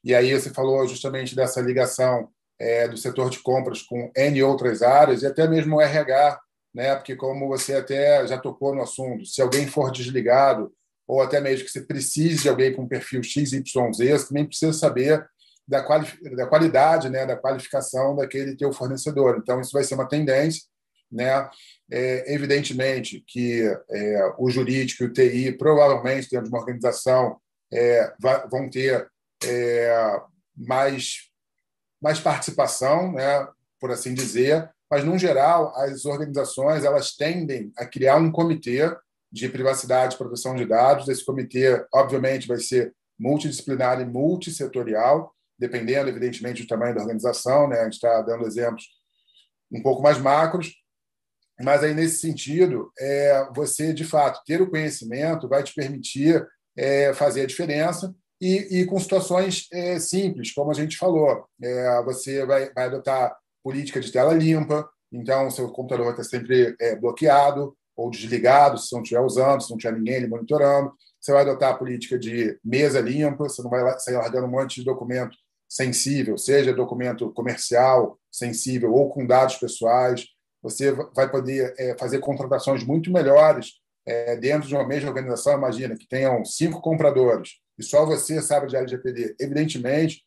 e aí você falou justamente dessa ligação é, do setor de compras com n outras áreas e até mesmo o RH né porque como você até já tocou no assunto se alguém for desligado ou até mesmo que você precise de alguém com perfil XYZ, você também precisa saber da, quali da qualidade, né, da qualificação daquele teu fornecedor. Então, isso vai ser uma tendência. Né? É, evidentemente que é, o jurídico e o TI, provavelmente, dentro de uma organização, é, vai, vão ter é, mais, mais participação, né? por assim dizer, mas, no geral, as organizações elas tendem a criar um comitê de privacidade e proteção de dados. Esse comitê, obviamente, vai ser multidisciplinar e multissetorial, dependendo, evidentemente, do tamanho da organização. Né? A gente está dando exemplos um pouco mais macros, mas aí, nesse sentido, é, você, de fato, ter o conhecimento vai te permitir é, fazer a diferença e, e com situações é, simples, como a gente falou. É, você vai, vai adotar política de tela limpa, então seu computador vai estar sempre é, bloqueado ou desligado, se não estiver usando, se não tiver ninguém ele monitorando. Você vai adotar a política de mesa limpa, você não vai sair largando um monte de documento sensível, seja documento comercial sensível ou com dados pessoais. Você vai poder é, fazer contratações muito melhores é, dentro de uma mesma organização. Imagina que tenham cinco compradores e só você sabe de LGPD. Evidentemente,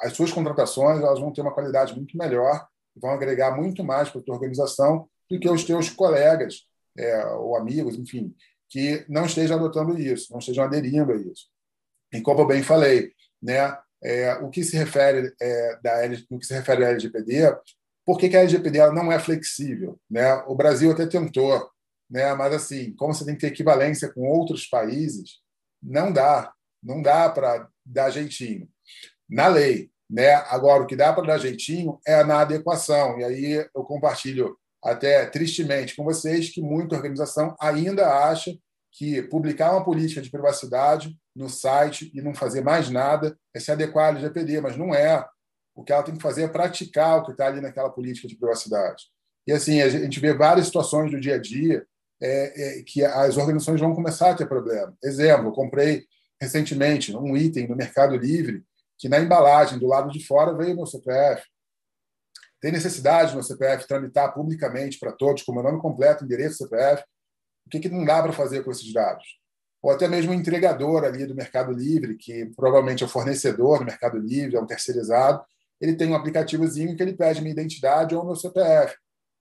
as suas contratações elas vão ter uma qualidade muito melhor, vão agregar muito mais para a tua organização do que os teus colegas é, ou amigos, enfim, que não estejam adotando isso, não estejam aderindo a isso. E como eu bem falei, né, é, o que se refere é, da o que se refere à LGPD, por que, que a LGPD não é flexível? Né? O Brasil até tentou, né? mas assim, como você tem que ter equivalência com outros países, não dá, não dá para dar jeitinho na lei. Né? Agora, o que dá para dar jeitinho é na adequação. E aí eu compartilho até tristemente com vocês que muita organização ainda acha que publicar uma política de privacidade no site e não fazer mais nada é se adequar ao LGPD, mas não é. O que ela tem que fazer é praticar o que está ali naquela política de privacidade. E assim, a gente vê várias situações do dia a dia é, é, que as organizações vão começar a ter problema. Exemplo, eu comprei recentemente um item no Mercado Livre que na embalagem, do lado de fora, veio meu CPF. Tem necessidade no CPF tramitar publicamente para todos, com meu nome completo, endereço CPF. O que, que não dá para fazer com esses dados? ou até mesmo o entregador ali do Mercado Livre, que provavelmente é o fornecedor do Mercado Livre, é um terceirizado, ele tem um aplicativozinho que ele pede minha identidade ou meu CPF.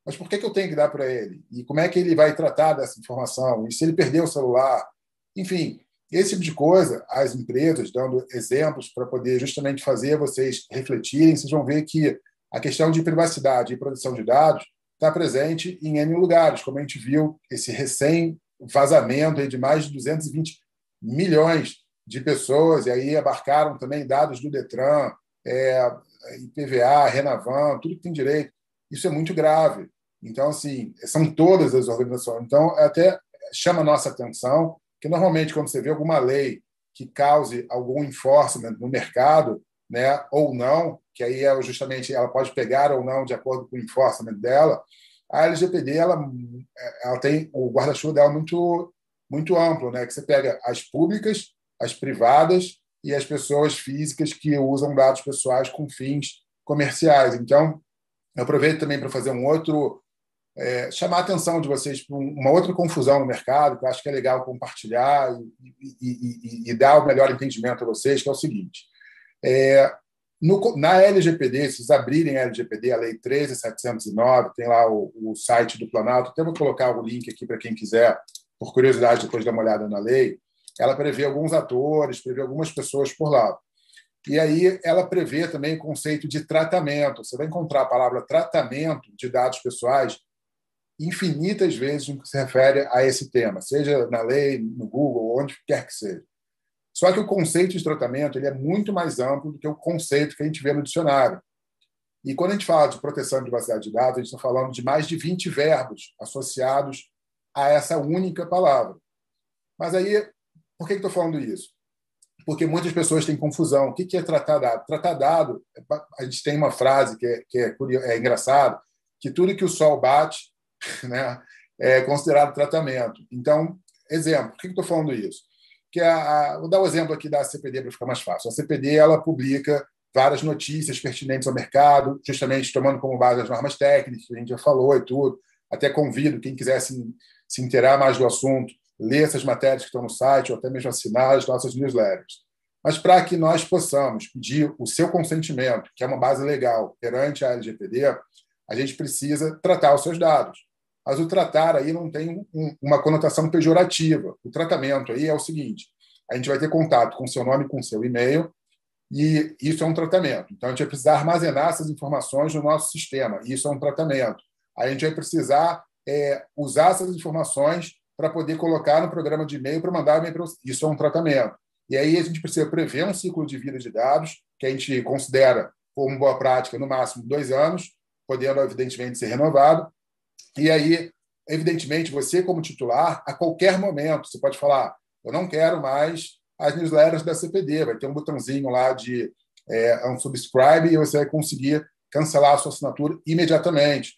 Mas por que, eu tenho que dar para ele? E como é que ele vai tratar dessa informação? E se ele perder o celular? Enfim, esse tipo de coisa, as empresas dando exemplos para poder justamente fazer vocês refletirem, vocês vão ver que a questão de privacidade e proteção de dados está presente em N lugares, como a gente viu esse recém vazamento de mais de 220 milhões de pessoas, e aí abarcaram também dados do Detran, é, IPVA, Renavan, tudo que tem direito. Isso é muito grave. Então, assim, são todas as organizações. Então, até chama a nossa atenção que, normalmente, quando você vê alguma lei que cause algum enforcement no mercado, né, ou não, que aí é justamente ela pode pegar ou não de acordo com o enforcement dela, a LGPD ela, ela tem o guarda-chuva dela muito muito amplo, né? Que você pega as públicas, as privadas e as pessoas físicas que usam dados pessoais com fins comerciais. Então, eu aproveito também para fazer um outro é, chamar a atenção de vocês para uma outra confusão no mercado, que eu acho que é legal compartilhar e, e, e, e dar o melhor entendimento a vocês, que é o seguinte. É, no, na LGPD, se vocês abrirem a LGPD, a Lei 13709, tem lá o, o site do Planalto, até vou colocar o link aqui para quem quiser, por curiosidade, depois dar uma olhada na lei. Ela prevê alguns atores, prevê algumas pessoas por lá. E aí ela prevê também o conceito de tratamento. Você vai encontrar a palavra tratamento de dados pessoais infinitas vezes no que se refere a esse tema, seja na lei, no Google, onde quer que seja. Só que o conceito de tratamento ele é muito mais amplo do que o conceito que a gente vê no dicionário. E quando a gente fala de proteção e privacidade de dados, a gente está falando de mais de 20 verbos associados a essa única palavra. Mas aí, por que estou falando isso? Porque muitas pessoas têm confusão. O que é tratar dado? Tratar dado, a gente tem uma frase que é, que é, é engraçada, que tudo que o sol bate né, é considerado tratamento. Então, exemplo, por que estou falando isso? que é a, vou dar o um exemplo aqui da CPD para ficar mais fácil. A CPD ela publica várias notícias pertinentes ao mercado, justamente tomando como base as normas técnicas que a gente já falou e tudo. Até convido quem quiser se, se inteirar mais do assunto, ler essas matérias que estão no site ou até mesmo assinar as nossas newsletters. Mas para que nós possamos pedir o seu consentimento, que é uma base legal perante a LGPD, a gente precisa tratar os seus dados. Mas o tratar aí não tem um, uma conotação pejorativa. O tratamento aí é o seguinte: a gente vai ter contato com seu nome, com seu e-mail, e isso é um tratamento. Então, a gente vai precisar armazenar essas informações no nosso sistema, isso é um tratamento. A gente vai precisar é, usar essas informações para poder colocar no programa de e-mail para mandar e-mail para Isso é um tratamento. E aí a gente precisa prever um ciclo de vida de dados, que a gente considera como boa prática, no máximo dois anos, podendo, evidentemente, ser renovado. E aí, evidentemente, você, como titular, a qualquer momento, você pode falar: eu não quero mais as newsletters da CPD, vai ter um botãozinho lá de é, unsubscribe e você vai conseguir cancelar a sua assinatura imediatamente.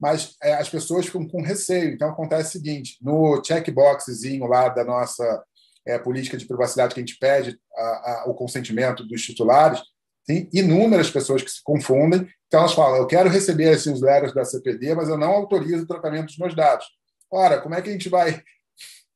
Mas é, as pessoas ficam com receio. Então, acontece o seguinte: no checkboxzinho lá da nossa é, política de privacidade que a gente pede a, a, o consentimento dos titulares, tem inúmeras pessoas que se confundem. Então, elas falam: eu quero receber as newsletters da CPD, mas eu não autorizo o tratamento dos meus dados. Ora, como é que a gente vai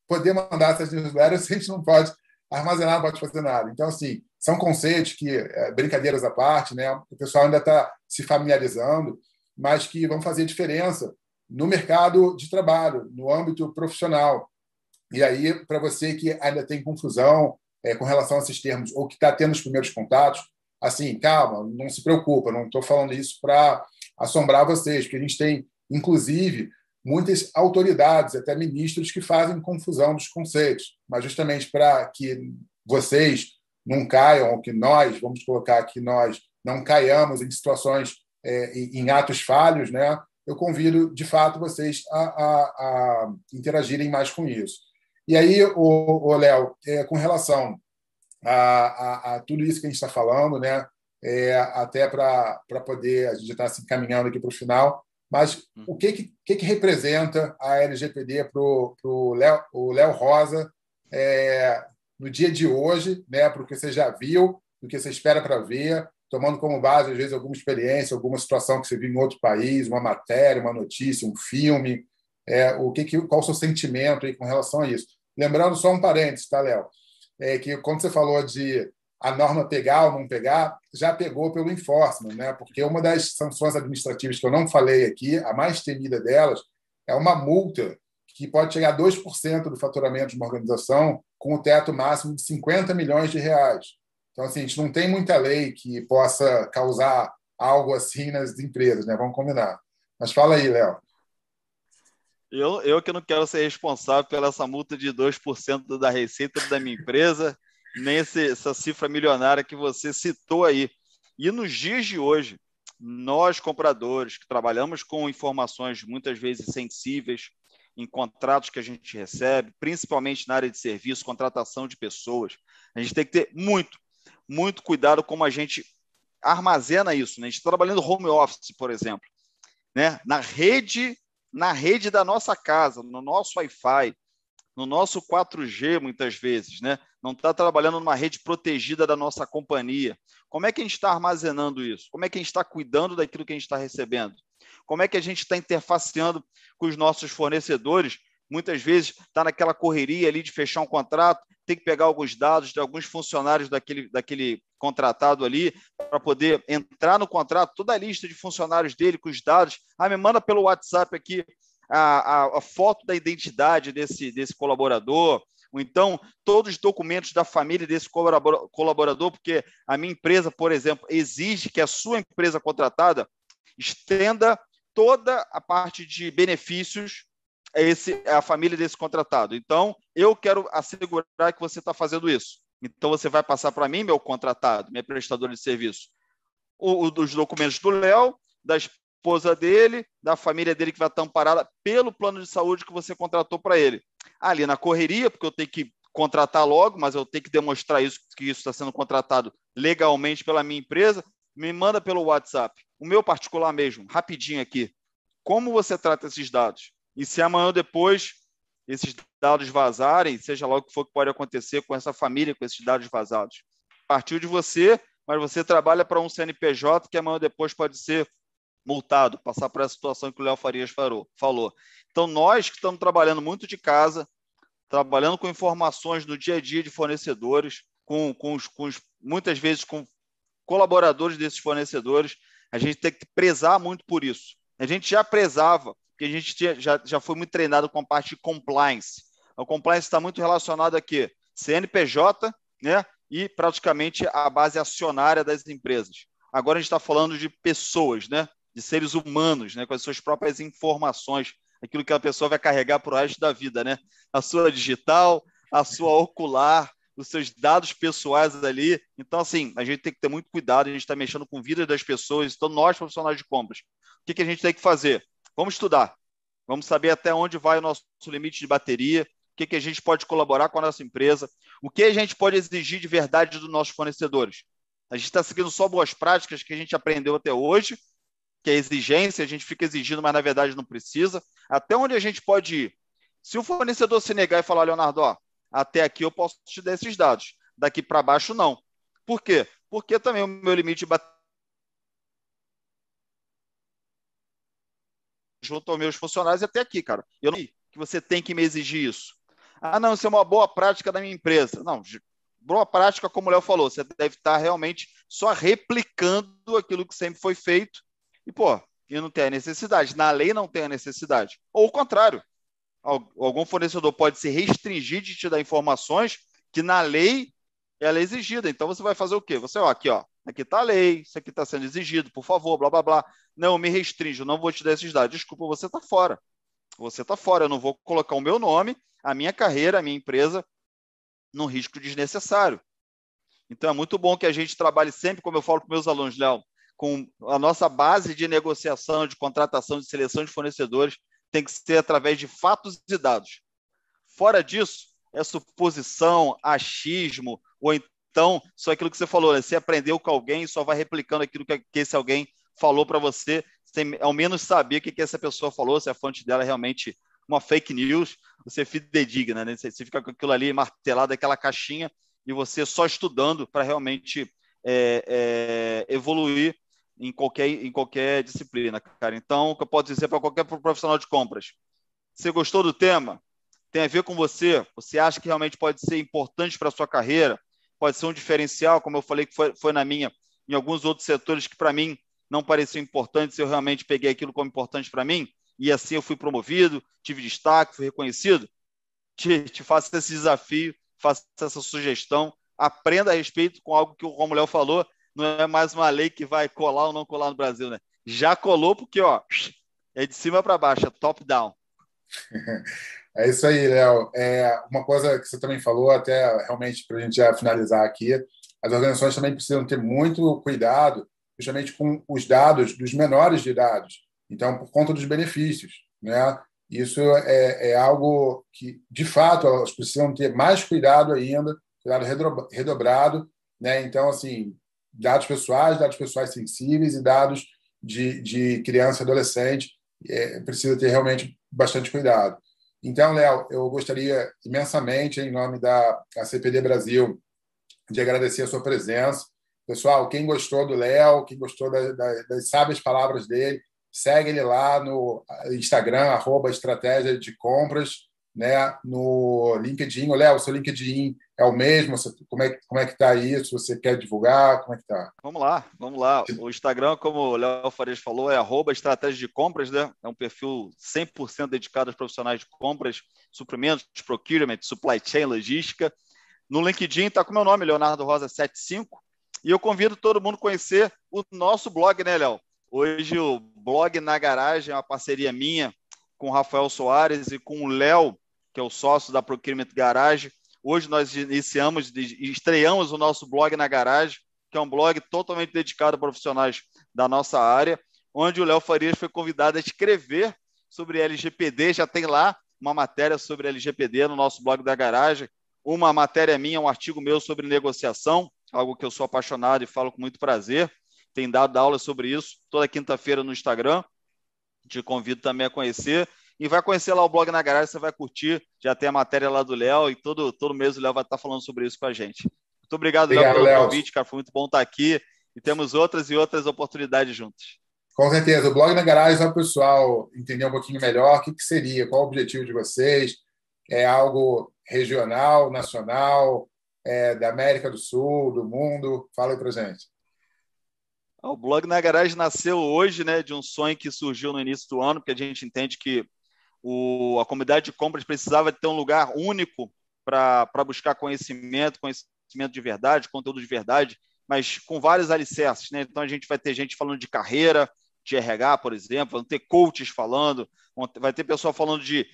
poder mandar essas newsletters se a gente não pode armazenar, não pode fazer nada? Então, assim, são conceitos que, é, brincadeiras à parte, né? o pessoal ainda está se familiarizando, mas que vão fazer diferença no mercado de trabalho, no âmbito profissional. E aí, para você que ainda tem confusão é, com relação a esses termos, ou que está tendo os primeiros contatos, assim, calma, não se preocupa, não estou falando isso para assombrar vocês, porque a gente tem, inclusive, muitas autoridades, até ministros, que fazem confusão dos conceitos, mas justamente para que vocês não caiam, ou que nós, vamos colocar aqui, nós não caiamos em situações, é, em atos falhos, né? eu convido, de fato, vocês a, a, a interagirem mais com isso. E aí, o, Léo, é, com relação a, a, tudo isso que a gente está falando, né? É, até para poder, a gente está se encaminhando aqui para o final, mas hum. o que, que, que representa a LGPD para o Léo, o Léo Rosa é, no dia de hoje, né? para o que você já viu, do que você espera para ver, tomando como base, às vezes, alguma experiência, alguma situação que você viu em outro país, uma matéria, uma notícia, um filme, é, o que, que, qual o seu sentimento aí com relação a isso? Lembrando só um parênteses, tá, Léo? É que quando você falou de a norma pegar ou não pegar, já pegou pelo enforcement, né? Porque uma das sanções administrativas que eu não falei aqui, a mais temida delas, é uma multa que pode chegar a 2% do faturamento de uma organização com o teto máximo de 50 milhões de reais. Então, assim, a gente não tem muita lei que possa causar algo assim nas empresas, né? Vamos combinar. Mas fala aí, Léo. Eu, eu que não quero ser responsável pela essa multa de 2% da receita da minha empresa, nem esse, essa cifra milionária que você citou aí. E nos dias de hoje, nós compradores que trabalhamos com informações muitas vezes sensíveis em contratos que a gente recebe, principalmente na área de serviço, contratação de pessoas, a gente tem que ter muito, muito cuidado como a gente armazena isso. Né? A gente está trabalhando home office, por exemplo, né? na rede na rede da nossa casa, no nosso Wi-Fi, no nosso 4G, muitas vezes, né? Não está trabalhando numa rede protegida da nossa companhia. Como é que a gente está armazenando isso? Como é que a gente está cuidando daquilo que a gente está recebendo? Como é que a gente está interfaceando com os nossos fornecedores muitas vezes está naquela correria ali de fechar um contrato, tem que pegar alguns dados de alguns funcionários daquele, daquele contratado ali para poder entrar no contrato, toda a lista de funcionários dele com os dados. Ah, me manda pelo WhatsApp aqui a, a, a foto da identidade desse, desse colaborador, ou então todos os documentos da família desse colaborador, porque a minha empresa, por exemplo, exige que a sua empresa contratada estenda toda a parte de benefícios é, esse, é a família desse contratado. Então, eu quero assegurar que você está fazendo isso. Então, você vai passar para mim, meu contratado, minha prestadora de serviço, o, o, os documentos do Léo, da esposa dele, da família dele que vai estar amparada pelo plano de saúde que você contratou para ele. Ali na correria, porque eu tenho que contratar logo, mas eu tenho que demonstrar isso, que isso está sendo contratado legalmente pela minha empresa, me manda pelo WhatsApp. O meu particular mesmo, rapidinho aqui. Como você trata esses dados? E se amanhã ou depois esses dados vazarem, seja lá o que for que pode acontecer com essa família, com esses dados vazados. Partiu de você, mas você trabalha para um CNPJ que amanhã ou depois pode ser multado, passar por essa situação que o Léo Farias falou. Então, nós que estamos trabalhando muito de casa, trabalhando com informações no dia a dia de fornecedores, com, com, os, com os, muitas vezes com colaboradores desses fornecedores, a gente tem que prezar muito por isso. A gente já prezava porque a gente já, já foi muito treinado com a parte de compliance. O compliance está muito relacionado aqui, CNPJ, né? e praticamente a base acionária das empresas. Agora a gente está falando de pessoas, né? de seres humanos, né? com as suas próprias informações, aquilo que a pessoa vai carregar para o resto da vida. Né? A sua digital, a sua ocular, os seus dados pessoais ali. Então, assim, a gente tem que ter muito cuidado, a gente está mexendo com a vida das pessoas, então nós, profissionais de compras, o que, que a gente tem que fazer? Vamos estudar, vamos saber até onde vai o nosso limite de bateria, o que, que a gente pode colaborar com a nossa empresa, o que a gente pode exigir de verdade dos nossos fornecedores. A gente está seguindo só boas práticas que a gente aprendeu até hoje, que é exigência, a gente fica exigindo, mas na verdade não precisa. Até onde a gente pode ir? Se o fornecedor se negar e falar, Leonardo, ó, até aqui eu posso te dar esses dados, daqui para baixo não. Por quê? Porque também o meu limite de bateria junto aos meus funcionários até aqui, cara. Eu não que você tem que me exigir isso. Ah, não, isso é uma boa prática da minha empresa. Não, boa prática, como o Léo falou, você deve estar realmente só replicando aquilo que sempre foi feito e, pô, e não tem a necessidade. Na lei não tem a necessidade. Ou o contrário. Algum fornecedor pode se restringir de te dar informações que na lei ela é exigida. Então você vai fazer o quê? Você, ó, aqui, ó, aqui está a lei, isso aqui está sendo exigido, por favor, blá blá blá. Não, me restringo, não vou te dar esses dados. Desculpa, você está fora. Você está fora. Eu não vou colocar o meu nome, a minha carreira, a minha empresa num risco desnecessário. Então é muito bom que a gente trabalhe sempre, como eu falo para meus alunos, Léo, com a nossa base de negociação, de contratação, de seleção de fornecedores, tem que ser através de fatos e dados. Fora disso, é suposição, achismo, ou então só aquilo que você falou, né? você aprendeu com alguém e só vai replicando aquilo que, que esse alguém falou para você, sem ao menos saber o que, que essa pessoa falou, se a fonte dela é realmente uma fake news, você fidedigna, né? Você fica com aquilo ali martelado, aquela caixinha, e você só estudando para realmente é, é, evoluir em qualquer, em qualquer disciplina, cara. Então, o que eu posso dizer para qualquer profissional de compras? Você gostou do tema? Tem a ver com você? Você acha que realmente pode ser importante para a sua carreira? Pode ser um diferencial, como eu falei que foi, foi na minha, em alguns outros setores que para mim não pareciam importantes, eu realmente peguei aquilo como importante para mim, e assim eu fui promovido, tive destaque, fui reconhecido. Te, te faço esse desafio, faço essa sugestão, aprenda a respeito com algo que, o Léo falou, não é mais uma lei que vai colar ou não colar no Brasil, né? Já colou porque, ó, é de cima para baixo, é top down. É isso aí, Léo. É, uma coisa que você também falou, até realmente para a gente já finalizar aqui, as organizações também precisam ter muito cuidado, justamente com os dados dos menores de idade. Então, por conta dos benefícios, né? Isso é, é algo que, de fato, elas precisam ter mais cuidado ainda, cuidado redobrado, né? Então, assim, dados pessoais, dados pessoais sensíveis e dados de, de criança e adolescente, é, precisa ter realmente bastante cuidado. Então, Léo, eu gostaria imensamente, em nome da CPD Brasil, de agradecer a sua presença. Pessoal, quem gostou do Léo, quem gostou da, da, das sábias palavras dele, segue ele lá no Instagram, arroba Estratégia de Compras né, no LinkedIn. Léo, seu LinkedIn é o mesmo? Como é, como é que está isso? Você quer divulgar? Como é que está? Vamos lá, vamos lá. O Instagram, como o Léo Farias falou, é arroba estratégia de compras, né? É um perfil 100% dedicado aos profissionais de compras, suprimentos, procurement, supply chain, logística. No LinkedIn está com o meu nome, Leonardo Rosa 75, e eu convido todo mundo a conhecer o nosso blog, né, Léo? Hoje o blog Na Garagem é uma parceria minha com o Rafael Soares e com o Léo que é o sócio da Procurement Garage. Hoje nós iniciamos, estreamos o nosso blog na garagem, que é um blog totalmente dedicado a profissionais da nossa área, onde o Léo Farias foi convidado a escrever sobre LGPD. Já tem lá uma matéria sobre LGPD no nosso blog da garagem, uma matéria minha, um artigo meu sobre negociação, algo que eu sou apaixonado e falo com muito prazer. Tem dado aula sobre isso toda quinta-feira no Instagram. Te convido também a conhecer. E vai conhecer lá o blog na garagem, você vai curtir. Já tem a matéria lá do Léo e todo, todo mês o Léo vai estar falando sobre isso com a gente. Muito obrigado, obrigado Léo, pelo convite, cara. Foi muito bom estar aqui. E temos outras e outras oportunidades juntos. Com certeza. O blog na garagem, só para o pessoal entender um pouquinho melhor o que, que seria, qual o objetivo de vocês. É algo regional, nacional, é, da América do Sul, do mundo? Fala aí para gente. O blog na garagem nasceu hoje, né, de um sonho que surgiu no início do ano, porque a gente entende que o, a comunidade de compras precisava ter um lugar único para buscar conhecimento, conhecimento de verdade, conteúdo de verdade, mas com vários alicerces. Né? Então, a gente vai ter gente falando de carreira, de RH, por exemplo, vão ter coaches falando, vai ter pessoal falando de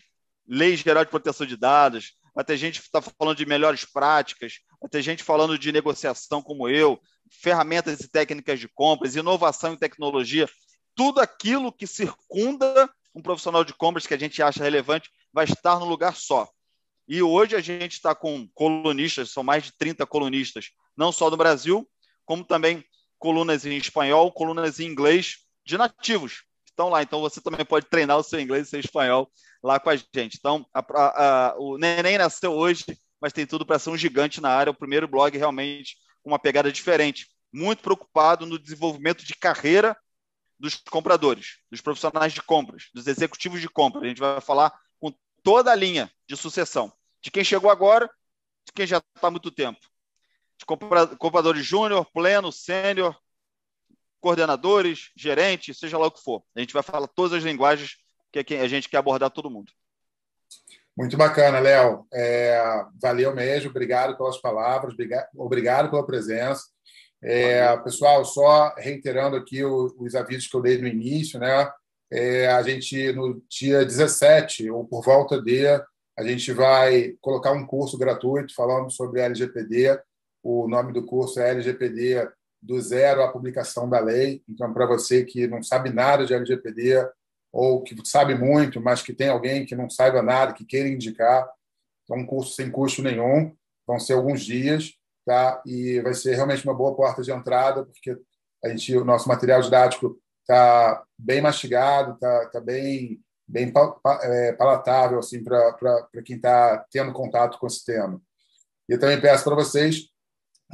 lei geral de proteção de dados, vai ter gente que está falando de melhores práticas, vai ter gente falando de negociação como eu, ferramentas e técnicas de compras, inovação e tecnologia, tudo aquilo que circunda um profissional de compras que a gente acha relevante vai estar no lugar só. E hoje a gente está com colunistas, são mais de 30 colunistas, não só do Brasil, como também colunas em espanhol, colunas em inglês de nativos. Estão lá, então você também pode treinar o seu inglês e seu espanhol lá com a gente. Então, a, a, a, o Neném nasceu hoje, mas tem tudo para ser um gigante na área. O primeiro blog realmente com uma pegada diferente. Muito preocupado no desenvolvimento de carreira dos compradores, dos profissionais de compras, dos executivos de compra. A gente vai falar com toda a linha de sucessão de quem chegou agora, de quem já está há muito tempo. De compradores júnior, pleno, sênior, coordenadores, gerentes, seja lá o que for. A gente vai falar todas as linguagens que a gente quer abordar todo mundo. Muito bacana, Léo. É, valeu mesmo, obrigado pelas palavras, obrigado pela presença. É, pessoal, só reiterando aqui os avisos que eu dei no início, né? É, a gente, no dia 17, ou por volta de a gente vai colocar um curso gratuito falando sobre LGPD. O nome do curso é LGPD do zero à publicação da lei. Então, para você que não sabe nada de LGPD ou que sabe muito, mas que tem alguém que não saiba nada, que queira indicar, é um curso sem custo nenhum. Vão ser alguns dias, tá? E vai ser realmente uma boa porta de entrada, porque a gente, o nosso material didático está bem mastigado, está tá bem bem é, palatável assim para quem está tendo contato com esse tema. E também peço para vocês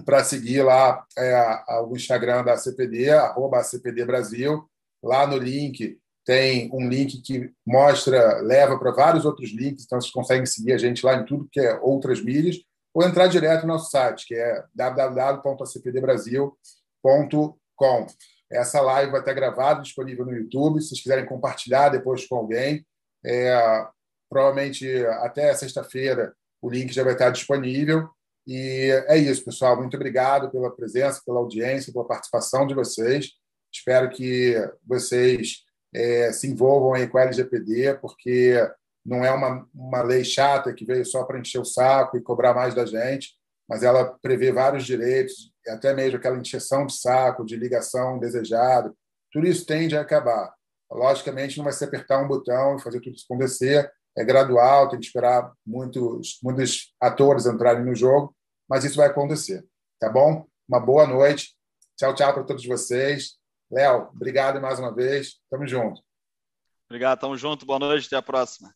para seguir lá é, o Instagram da CPD, arroba CPD Brasil. Lá no link tem um link que mostra, leva para vários outros links, então vocês conseguem seguir a gente lá em tudo que é outras mídias, ou entrar direto no nosso site, que é www.acpdbrasil.com. Essa live vai estar gravada, disponível no YouTube. Se vocês quiserem compartilhar depois com alguém, é, provavelmente até sexta-feira o link já vai estar disponível. E é isso, pessoal. Muito obrigado pela presença, pela audiência, pela participação de vocês. Espero que vocês é, se envolvam aí com a LGPD, porque não é uma, uma lei chata que veio só para encher o saco e cobrar mais da gente, mas ela prevê vários direitos, até mesmo aquela injeção de saco, de ligação desejada. Tudo isso tende a acabar. Logicamente, não vai ser apertar um botão e fazer tudo isso acontecer, é gradual, tem que esperar muitos, muitos atores entrarem no jogo, mas isso vai acontecer. Tá bom? Uma boa noite. Tchau, tchau para todos vocês. Léo, obrigado mais uma vez. Tamo junto. Obrigado, tamo junto. Boa noite, até a próxima.